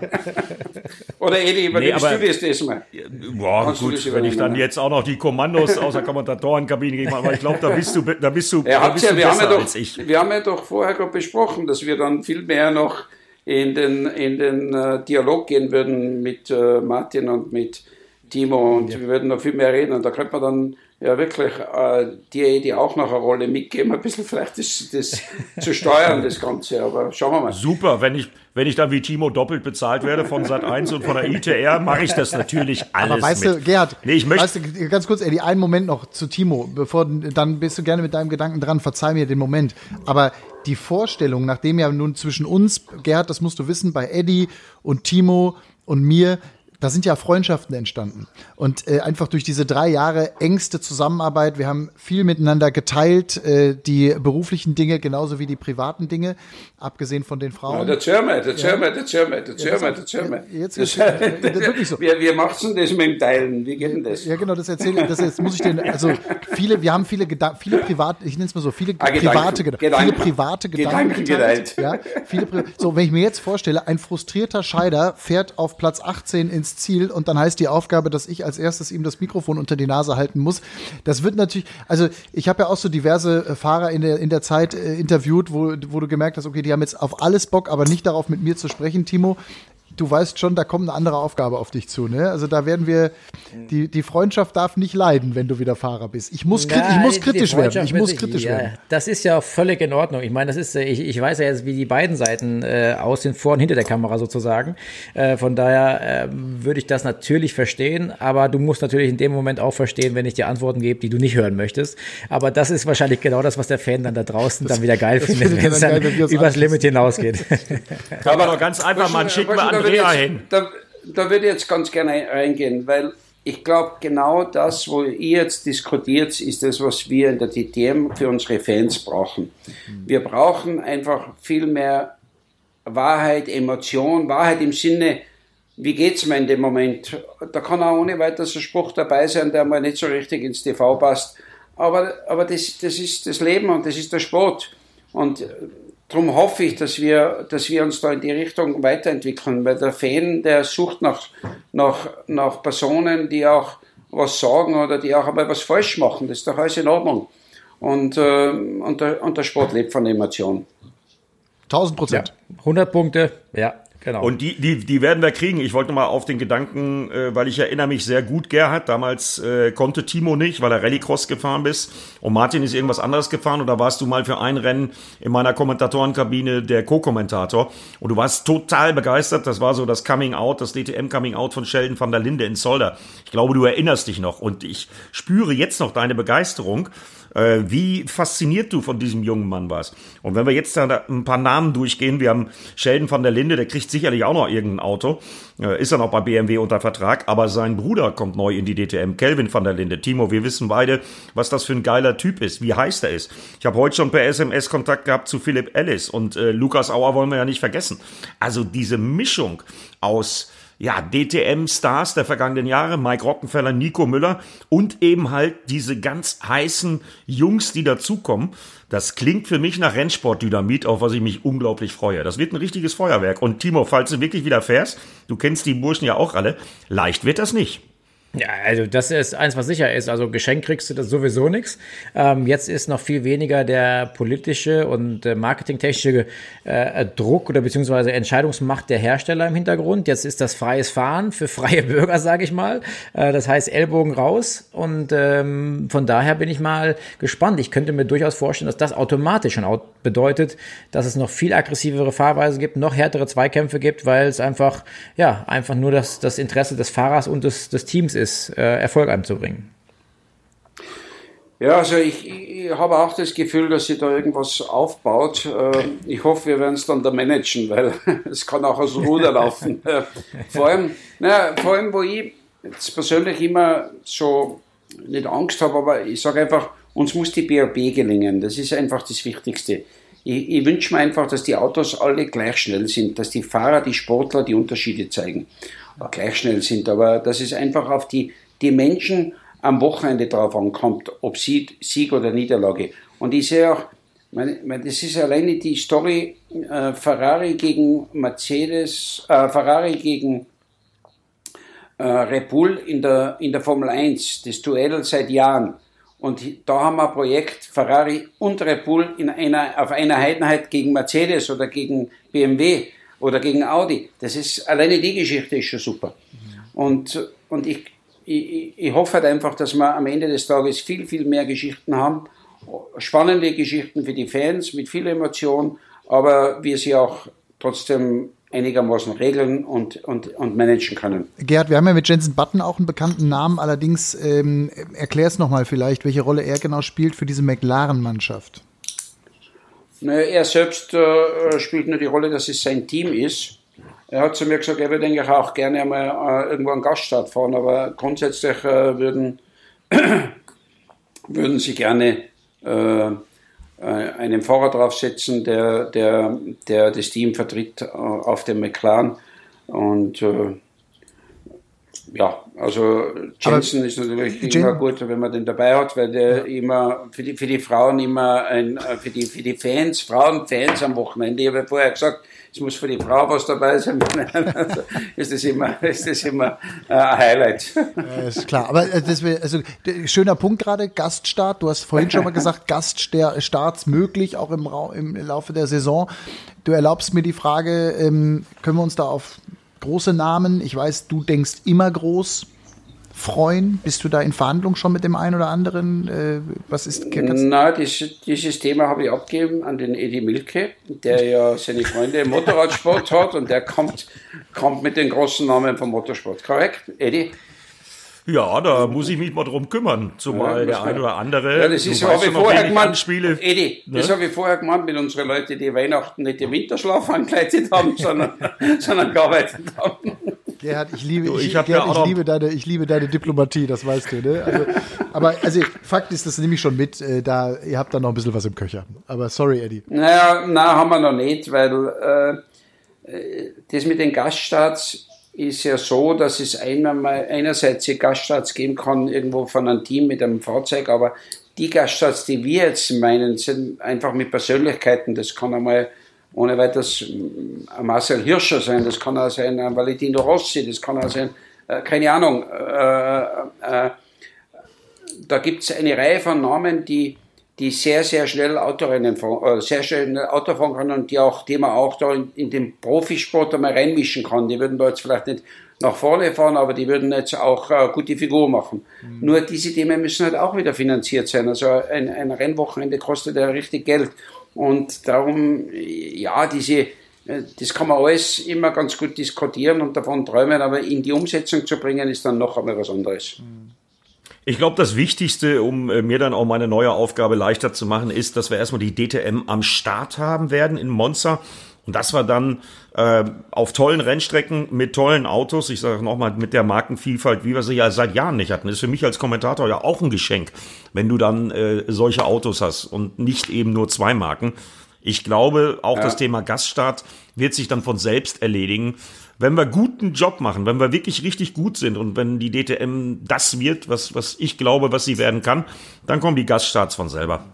Oder Edi, übernimmst nee, du das diesmal? Boah, Kannst gut, wenn ich dann jetzt auch noch die Kommandos aus der Kommentatorenkabine gebe, aber ich glaube, da bist du, da bist du, ja, da bist ja, du wir besser haben ja doch, als ich. Wir haben ja doch vorher gerade besprochen, dass wir dann viel mehr noch in den, in den uh, Dialog gehen würden mit uh, Martin und mit Timo und ja. wir würden noch viel mehr reden und da könnte man dann ja wirklich äh, die, die auch noch eine Rolle mitgeben, ein bisschen vielleicht das, das zu steuern, das Ganze. Aber schauen wir mal. Super, wenn ich, wenn ich dann wie Timo doppelt bezahlt werde von Sat 1 und von der ITR, mache ich das natürlich alles. Aber weißt mit. du, Gerhard, nee, ich möchte, weißt du, ganz kurz, Eddie, einen Moment noch zu Timo, bevor dann bist du gerne mit deinem Gedanken dran, verzeih mir den Moment. Aber die Vorstellung, nachdem ja nun zwischen uns, Gerhard, das musst du wissen, bei Eddie und Timo und mir da sind ja Freundschaften entstanden. Und äh, einfach durch diese drei Jahre engste Zusammenarbeit, wir haben viel miteinander geteilt, äh, die beruflichen Dinge genauso wie die privaten Dinge, abgesehen von den Frauen. Ja, der Zürmer, der Zürmer, der Zürmer, der Zürmer, der Zürmer. Jetzt das, wirklich so. Wie macht denn das mit dem Teilen? Wie geht denn das? Ja, genau, das erzähle ich, das jetzt muss ich den, also viele, wir haben viele Gedanken, viele private, ich nenne es mal so, viele ah, private Gedanken, viele private Gedanken, Gedanken geteilt. Ja, viele, so, wenn ich mir jetzt vorstelle, ein frustrierter Scheider fährt auf Platz 18 ins Ziel und dann heißt die Aufgabe, dass ich als erstes ihm das Mikrofon unter die Nase halten muss. Das wird natürlich, also ich habe ja auch so diverse äh, Fahrer in der, in der Zeit äh, interviewt, wo, wo du gemerkt hast, okay, die haben jetzt auf alles Bock, aber nicht darauf, mit mir zu sprechen, Timo du weißt schon, da kommt eine andere Aufgabe auf dich zu. Ne? Also da werden wir, die, die Freundschaft darf nicht leiden, wenn du wieder Fahrer bist. Ich muss, Nein, ich muss kritisch werden. Ich muss kritisch ja, werden. Das ist ja völlig in Ordnung. Ich meine, das ist, ich, ich weiß ja jetzt, wie die beiden Seiten äh, aussehen, vor und hinter der Kamera sozusagen. Äh, von daher äh, würde ich das natürlich verstehen, aber du musst natürlich in dem Moment auch verstehen, wenn ich dir Antworten gebe, die du nicht hören möchtest. Aber das ist wahrscheinlich genau das, was der Fan dann da draußen das, dann wieder geil findet, wenn es dann, dann übers Limit hinausgeht. Aber ganz einfach, man schickt mal an Andrea jetzt, hin. Da, da würde ich jetzt ganz gerne reingehen, weil ich glaube, genau das, wo ihr jetzt diskutiert, ist das, was wir in der DTM für unsere Fans brauchen. Wir brauchen einfach viel mehr Wahrheit, Emotion, Wahrheit im Sinne, wie geht's mir in dem Moment? Da kann auch ohne weiteres ein Spruch dabei sein, der mal nicht so richtig ins TV passt. aber, aber das, das ist das Leben und das ist der Sport. Und darum hoffe ich, dass wir, dass wir uns da in die Richtung weiterentwickeln, weil der Fan, der sucht nach, nach, nach Personen, die auch was sagen oder die auch einmal was falsch machen. Das ist doch alles in Ordnung. Und, äh, und, der, und der Sport lebt von Emotionen. 1000 Prozent. Ja, 100 Punkte, ja. Genau. Und die, die, die werden wir kriegen. Ich wollte mal auf den Gedanken, äh, weil ich erinnere mich sehr gut, Gerhard, damals äh, konnte Timo nicht, weil er Rallycross gefahren bist. Und Martin ist irgendwas anderes gefahren oder warst du mal für ein Rennen in meiner Kommentatorenkabine der Co-Kommentator. Und du warst total begeistert. Das war so das Coming Out, das DTM Coming Out von Sheldon van der Linde in Zolder. Ich glaube, du erinnerst dich noch. Und ich spüre jetzt noch deine Begeisterung äh, wie fasziniert du von diesem jungen Mann warst. Und wenn wir jetzt da ein paar Namen durchgehen, wir haben Sheldon van der Linde, der kriegt sicherlich auch noch irgendein Auto, äh, ist er noch bei BMW unter Vertrag, aber sein Bruder kommt neu in die DTM, Kelvin van der Linde. Timo, wir wissen beide, was das für ein geiler Typ ist, wie heiß er ist. Ich habe heute schon per SMS Kontakt gehabt zu Philipp Ellis und äh, Lukas Auer wollen wir ja nicht vergessen. Also diese Mischung aus ja, DTM-Stars der vergangenen Jahre, Mike Rockenfeller, Nico Müller und eben halt diese ganz heißen Jungs, die dazukommen. Das klingt für mich nach Rennsportdynamit, auf was ich mich unglaublich freue. Das wird ein richtiges Feuerwerk. Und Timo, falls du wirklich wieder fährst, du kennst die Burschen ja auch alle, leicht wird das nicht. Ja, also das ist eins, was sicher ist. Also Geschenk kriegst du das sowieso nichts. Ähm, jetzt ist noch viel weniger der politische und äh, marketingtechnische äh, Druck oder beziehungsweise Entscheidungsmacht der Hersteller im Hintergrund. Jetzt ist das freies Fahren für freie Bürger, sage ich mal. Äh, das heißt Ellbogen raus. Und ähm, von daher bin ich mal gespannt. Ich könnte mir durchaus vorstellen, dass das automatisch schon bedeutet, dass es noch viel aggressivere Fahrweise gibt, noch härtere Zweikämpfe gibt, weil es einfach, ja, einfach nur das, das Interesse des Fahrers und des, des Teams ist äh, Erfolg anzubringen. Ja, also ich, ich, habe auch das Gefühl, dass sie da irgendwas aufbaut. Äh, ich hoffe, wir werden es dann da managen, weil es kann auch aus dem Ruder laufen. vor, allem, naja, vor allem, wo ich jetzt persönlich immer so nicht Angst habe, aber ich sage einfach, uns muss die BRB gelingen. Das ist einfach das Wichtigste. Ich, ich wünsche mir einfach, dass die Autos alle gleich schnell sind, dass die Fahrer, die Sportler die Unterschiede zeigen gleich schnell sind, aber dass es einfach auf die, die Menschen am Wochenende drauf ankommt, ob Sieg, Sieg oder Niederlage. Und ich sehe auch, meine, meine, das ist alleine die Story äh, Ferrari gegen Mercedes, äh, Ferrari gegen äh, Red Bull in der, in der Formel 1, das Duell seit Jahren. Und da haben wir ein Projekt Ferrari und Red Bull in einer, auf einer Einheit gegen Mercedes oder gegen BMW oder gegen Audi. Das ist, alleine die Geschichte ist schon super. Und, und ich, ich, ich hoffe halt einfach, dass wir am Ende des Tages viel, viel mehr Geschichten haben. Spannende Geschichten für die Fans mit viel Emotion, aber wir sie auch trotzdem einigermaßen regeln und, und, und managen können. Gerhard, wir haben ja mit Jensen Button auch einen bekannten Namen, allerdings ähm, erklär es nochmal vielleicht, welche Rolle er genau spielt für diese McLaren-Mannschaft. Naja, er selbst äh, spielt nur die Rolle, dass es sein Team ist. Er hat zu mir gesagt, er würde eigentlich auch gerne einmal äh, irgendwo einen Gaststart fahren, aber grundsätzlich äh, würden, würden sie gerne äh, einen Fahrer draufsetzen, der, der, der das Team vertritt äh, auf dem McLaren. Und ja, also Jensen ist natürlich Jen immer gut, wenn man den dabei hat, weil der ja. immer für die, für die Frauen immer ein, äh, für die, für die Fans, Frauenfans am Wochenende, ich habe ja vorher gesagt, es muss für die Frau was dabei sein, also ist das immer, ist das immer äh, ein Highlight. Ja, ist klar, aber äh, das wär, also schöner Punkt gerade, Gaststart, du hast vorhin schon mal gesagt, Gaststarts möglich, auch im, im Laufe der Saison. Du erlaubst mir die Frage, ähm, können wir uns da auf große Namen. Ich weiß, du denkst immer groß. Freuen? Bist du da in Verhandlung schon mit dem einen oder anderen? Äh, was ist? Na, dieses Thema habe ich abgegeben an den Edi Milke, der ja seine Freunde im Motorradsport hat und der kommt, kommt mit den großen Namen vom Motorsport. Korrekt, Edi? Ja, da muss ich mich mal drum kümmern, zumal ja, der ein oder andere. Ja, das ist, habe ich vorher gemeint, Spiele, Edi, ne? das habe ich vorher gemeint mit unseren Leuten, die Weihnachten nicht den Winterschlaf angekleidet haben, sondern, sondern gearbeitet haben. Gerhard, ich liebe, du, ich, ich, Gerhard, ja ich, liebe deine, ich liebe deine Diplomatie, das weißt du, ne? Also, aber also Fakt ist, das nehme ich schon mit, äh, da, ihr habt da noch ein bisschen was im Köcher. Aber sorry, Eddie. Naja, na, haben wir noch nicht, weil äh, äh das mit den Gaststarts ist ja so, dass es einmal, einerseits Gaststarts geben kann, irgendwo von einem Team mit einem Fahrzeug, aber die Gaststarts, die wir jetzt meinen, sind einfach mit Persönlichkeiten. Das kann einmal ohne weiteres ein Marcel Hirscher sein, das kann auch sein ein Valentino Rossi, das kann auch sein, äh, keine Ahnung. Äh, äh, da gibt es eine Reihe von Namen, die, die sehr, sehr schnell Autorennen fahren, äh, sehr schnell Auto fahren können und die auch, die man auch da in, in den Profisport einmal reinmischen kann. Die würden da jetzt vielleicht nicht nach vorne fahren, aber die würden jetzt auch äh, gute Figur machen. Mhm. Nur diese Themen müssen halt auch wieder finanziert sein. Also ein, ein Rennwochenende kostet ja richtig Geld. Und darum, ja, diese, äh, das kann man alles immer ganz gut diskutieren und davon träumen, aber in die Umsetzung zu bringen, ist dann noch einmal was anderes. Ich glaube, das Wichtigste, um äh, mir dann auch meine neue Aufgabe leichter zu machen, ist, dass wir erstmal die DTM am Start haben werden in Monza. Und das war dann äh, auf tollen Rennstrecken mit tollen Autos. Ich sage nochmal, mit der Markenvielfalt, wie wir sie ja seit Jahren nicht hatten. Ist für mich als Kommentator ja auch ein Geschenk, wenn du dann äh, solche Autos hast und nicht eben nur zwei Marken. Ich glaube, auch ja. das Thema Gaststart wird sich dann von selbst erledigen. Wenn wir guten Job machen, wenn wir wirklich richtig gut sind und wenn die DTM das wird, was, was ich glaube, was sie werden kann, dann kommen die Gaststarts von selber.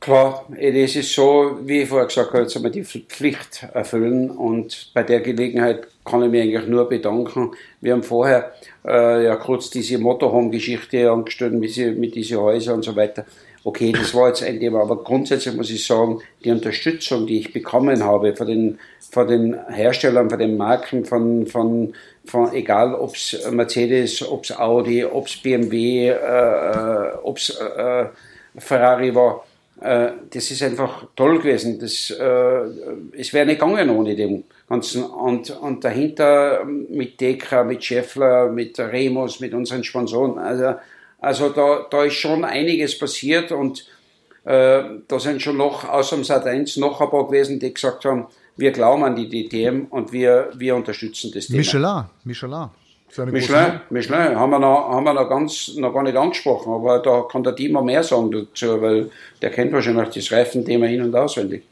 Klar, es ist so, wie ich vorher gesagt habe, jetzt einmal die Pflicht erfüllen und bei der Gelegenheit kann ich mich eigentlich nur bedanken. Wir haben vorher äh, ja kurz diese Motorhome-Geschichte angestellt mit, mit diesen Häusern und so weiter. Okay, das war jetzt ein Thema, aber grundsätzlich muss ich sagen, die Unterstützung, die ich bekommen habe von den, von den Herstellern, von den Marken, von, von, von egal ob es Mercedes, ob es Audi, ob es BMW, äh, äh ob es äh, Ferrari war, äh, das ist einfach toll gewesen. Das, äh, es wäre nicht gegangen ohne dem Ganzen. Und, und dahinter mit Dekra, mit Scheffler, mit Remus, mit unseren Sponsoren. Also, also da, da ist schon einiges passiert und äh, da sind schon noch außer dem Sat 1 noch ein paar gewesen, die gesagt haben, wir glauben an die DTM und wir, wir unterstützen das Thema. Michelin, Michelin. Michelin, Michelin haben wir, noch, haben wir noch, ganz, noch gar nicht angesprochen, aber da kann der Timo mehr sagen dazu, weil der kennt wahrscheinlich das Reifenthema hin und auswendig.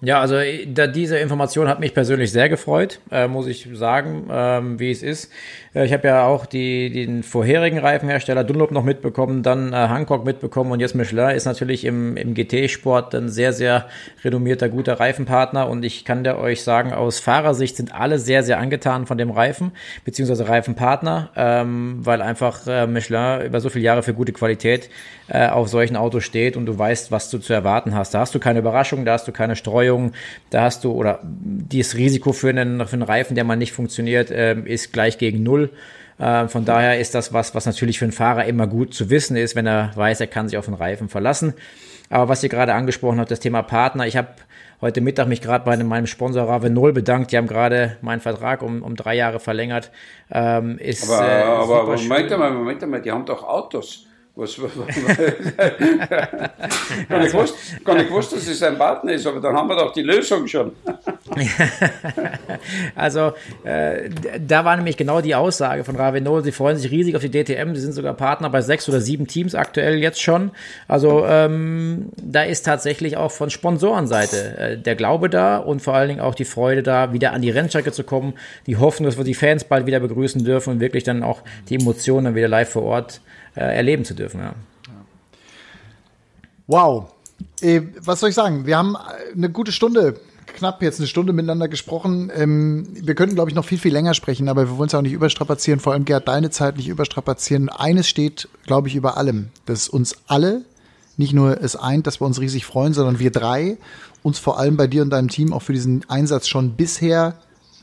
Ja, also da, diese Information hat mich persönlich sehr gefreut, äh, muss ich sagen, ähm, wie es ist. Äh, ich habe ja auch die, den vorherigen Reifenhersteller Dunlop noch mitbekommen, dann äh, Hancock mitbekommen und jetzt Michelin ist natürlich im, im GT-Sport ein sehr, sehr renommierter, guter Reifenpartner und ich kann dir euch sagen, aus Fahrersicht sind alle sehr, sehr angetan von dem Reifen, beziehungsweise Reifenpartner, ähm, weil einfach äh, Michelin über so viele Jahre für gute Qualität äh, auf solchen Autos steht und du weißt, was du zu erwarten hast. Da hast du keine Überraschung, da hast du keine Streuung, da hast du, oder dieses Risiko für einen, für einen Reifen, der mal nicht funktioniert, äh, ist gleich gegen Null. Äh, von daher ist das was, was natürlich für einen Fahrer immer gut zu wissen ist, wenn er weiß, er kann sich auf den Reifen verlassen. Aber was ihr gerade angesprochen habt, das Thema Partner, ich habe heute Mittag mich gerade bei meinem Sponsor Ravenol bedankt. Die haben gerade meinen Vertrag um, um drei Jahre verlängert. Ähm, ist, aber äh, aber, aber Moment mal, Moment mal, die haben doch Autos. Was, was, gar, nicht gewusst, gar nicht gewusst, dass es ein Partner ist, aber dann haben wir doch die Lösung schon. also, äh, da war nämlich genau die Aussage von Ravenol. Sie freuen sich riesig auf die DTM. Sie sind sogar Partner bei sechs oder sieben Teams aktuell jetzt schon. Also, ähm, da ist tatsächlich auch von Sponsorenseite äh, der Glaube da und vor allen Dingen auch die Freude da, wieder an die Rennstrecke zu kommen. Die Hoffnung, dass wir die Fans bald wieder begrüßen dürfen und wirklich dann auch die Emotionen dann wieder live vor Ort äh, erleben zu dürfen. Ja. Wow. Äh, was soll ich sagen? Wir haben eine gute Stunde, knapp jetzt eine Stunde miteinander gesprochen. Ähm, wir könnten, glaube ich, noch viel, viel länger sprechen, aber wir wollen es auch nicht überstrapazieren, vor allem Gerd, deine Zeit nicht überstrapazieren. Eines steht, glaube ich, über allem, dass uns alle nicht nur es eint, dass wir uns riesig freuen, sondern wir drei uns vor allem bei dir und deinem Team auch für diesen Einsatz schon bisher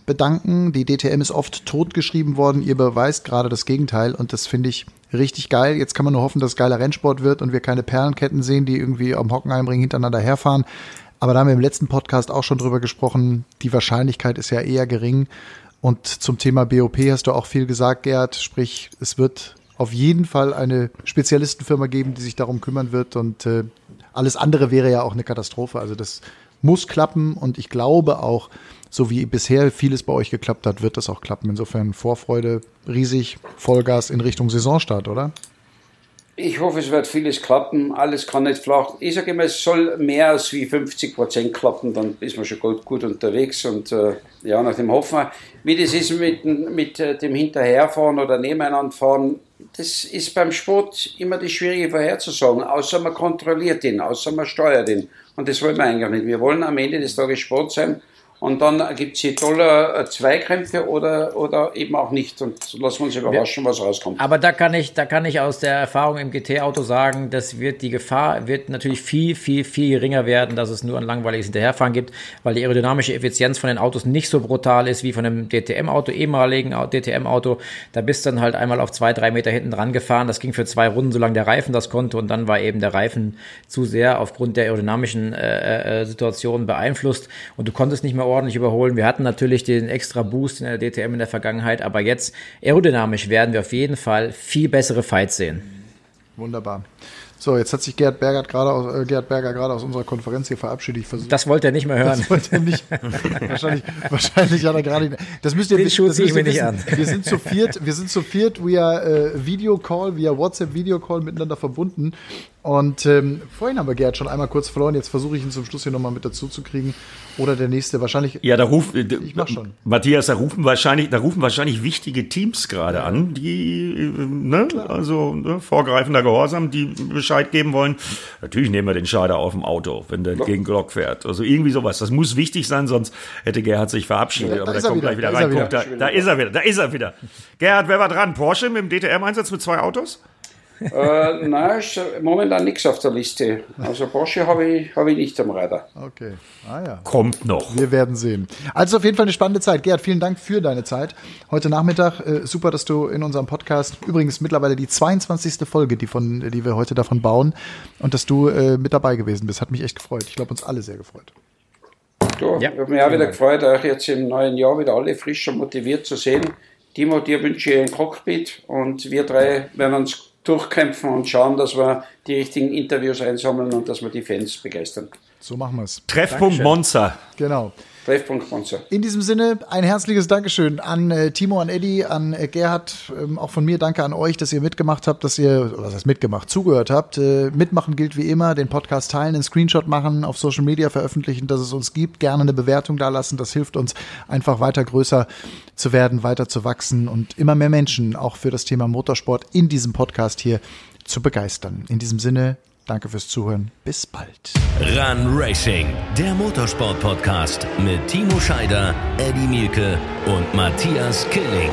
bedanken. Die DTM ist oft totgeschrieben worden. Ihr beweist gerade das Gegenteil und das finde ich richtig geil. Jetzt kann man nur hoffen, dass es geiler Rennsport wird und wir keine Perlenketten sehen, die irgendwie am Hockenheimring hintereinander herfahren. Aber da haben wir im letzten Podcast auch schon drüber gesprochen. Die Wahrscheinlichkeit ist ja eher gering. Und zum Thema BOP hast du auch viel gesagt, Gerd. Sprich, es wird auf jeden Fall eine Spezialistenfirma geben, die sich darum kümmern wird. Und äh, alles andere wäre ja auch eine Katastrophe. Also das muss klappen. Und ich glaube auch, so wie bisher vieles bei euch geklappt hat, wird das auch klappen. Insofern Vorfreude riesig, Vollgas in Richtung Saisonstart, oder? ich hoffe, es wird vieles klappen. Alles kann nicht flach. Ich sage immer, es soll mehr als wie 50 Prozent klappen, dann ist man schon gut, gut unterwegs. Und äh, ja, nach dem Hoffen, wie das ist mit, mit äh, dem Hinterherfahren oder Nebeneinanderfahren, das ist beim Sport immer das Schwierige vorherzusagen, außer man kontrolliert ihn, außer man steuert ihn. Und das wollen wir eigentlich nicht. Wir wollen am Ende des Tages Sport sein und dann gibt es hier tolle äh, Zweikrämpfe oder, oder eben auch nicht. Und lassen wir uns überraschen, was rauskommt. Aber da kann ich, da kann ich aus der Erfahrung im GT-Auto sagen, das wird die Gefahr wird natürlich viel, viel, viel geringer werden, dass es nur ein langweiliges Hinterherfahren gibt, weil die aerodynamische Effizienz von den Autos nicht so brutal ist wie von einem DTM-Auto, ehemaligen DTM-Auto. Da bist du dann halt einmal auf zwei, drei Meter hinten dran gefahren. Das ging für zwei Runden, solange der Reifen das konnte. Und dann war eben der Reifen zu sehr aufgrund der aerodynamischen äh, äh, Situation beeinflusst. Und du konntest nicht mehr ordentlich überholen. Wir hatten natürlich den extra Boost in der DTM in der Vergangenheit, aber jetzt aerodynamisch werden wir auf jeden Fall viel bessere Fights sehen. Wunderbar. So, jetzt hat sich Gerhard Berger gerade aus, äh, Gerhard Berger gerade aus unserer Konferenz hier verabschiedet. Versuch, das wollte er nicht mehr hören. Das wollte er nicht. wahrscheinlich, wahrscheinlich hat er gerade. Das müsst ihr, Den Schuh ziehe ich mir nicht an. Wir sind zu viert. Wir sind zu viert via äh, Video Call, via WhatsApp Video Call miteinander verbunden. Und ähm, vorhin haben wir Gerhard schon einmal kurz verloren. Jetzt versuche ich ihn zum Schluss hier nochmal mit dazu zu kriegen. Oder der nächste wahrscheinlich. Ja, da ruft, ich mach schon. Matthias, da rufen wahrscheinlich, da rufen wahrscheinlich wichtige Teams gerade an, die, äh, ne, also ne, vorgreifender Gehorsam, die Bescheid geben wollen. Natürlich nehmen wir den Scheider auf dem Auto, wenn der gegen Glock fährt. Also irgendwie sowas. Das muss wichtig sein, sonst hätte Gerhard sich verabschiedet. Ja, da Aber er kommt wieder, gleich wieder da ist er rein. Wieder. da, da ist er wieder, da ist er wieder. Gerhard, wer war dran? Porsche mit dem DTM-Einsatz mit zwei Autos? Äh, nein, ist momentan nichts auf der Liste. Also Porsche habe ich, hab ich nicht am Radar. Okay. Ah ja. Kommt noch. Wir werden sehen. Also auf jeden Fall eine spannende Zeit. Gerhard, vielen Dank für deine Zeit. Heute Nachmittag, äh, super, dass du in unserem Podcast, übrigens mittlerweile die 22. Folge, die, von, die wir heute davon bauen, und dass du äh, mit dabei gewesen bist. Hat mich echt gefreut. Ich glaube, uns alle sehr gefreut. Du, Ja. ich habe mich auch wieder gefreut, euch jetzt im neuen Jahr wieder alle frisch und motiviert zu sehen. Timo, dir wünsche ich ein Cockpit und wir drei werden uns durchkämpfen und schauen, dass wir die richtigen Interviews einsammeln und dass wir die Fans begeistern. So machen wir es. Treffpunkt Monza. Genau. Treffpunkt Sponsor. In diesem Sinne ein herzliches Dankeschön an äh, Timo, an Eddie, an äh, Gerhard. Ähm, auch von mir danke an euch, dass ihr mitgemacht habt, dass ihr, oder was heißt mitgemacht, zugehört habt. Äh, mitmachen gilt wie immer, den Podcast teilen, einen Screenshot machen, auf Social Media veröffentlichen, dass es uns gibt. Gerne eine Bewertung da lassen. Das hilft uns einfach weiter größer zu werden, weiter zu wachsen und immer mehr Menschen auch für das Thema Motorsport in diesem Podcast hier zu begeistern. In diesem Sinne, danke fürs Zuhören. Bis bald. Run Racing, der Motorsport-Podcast mit Timo Scheider, Eddie Mielke und Matthias Killing.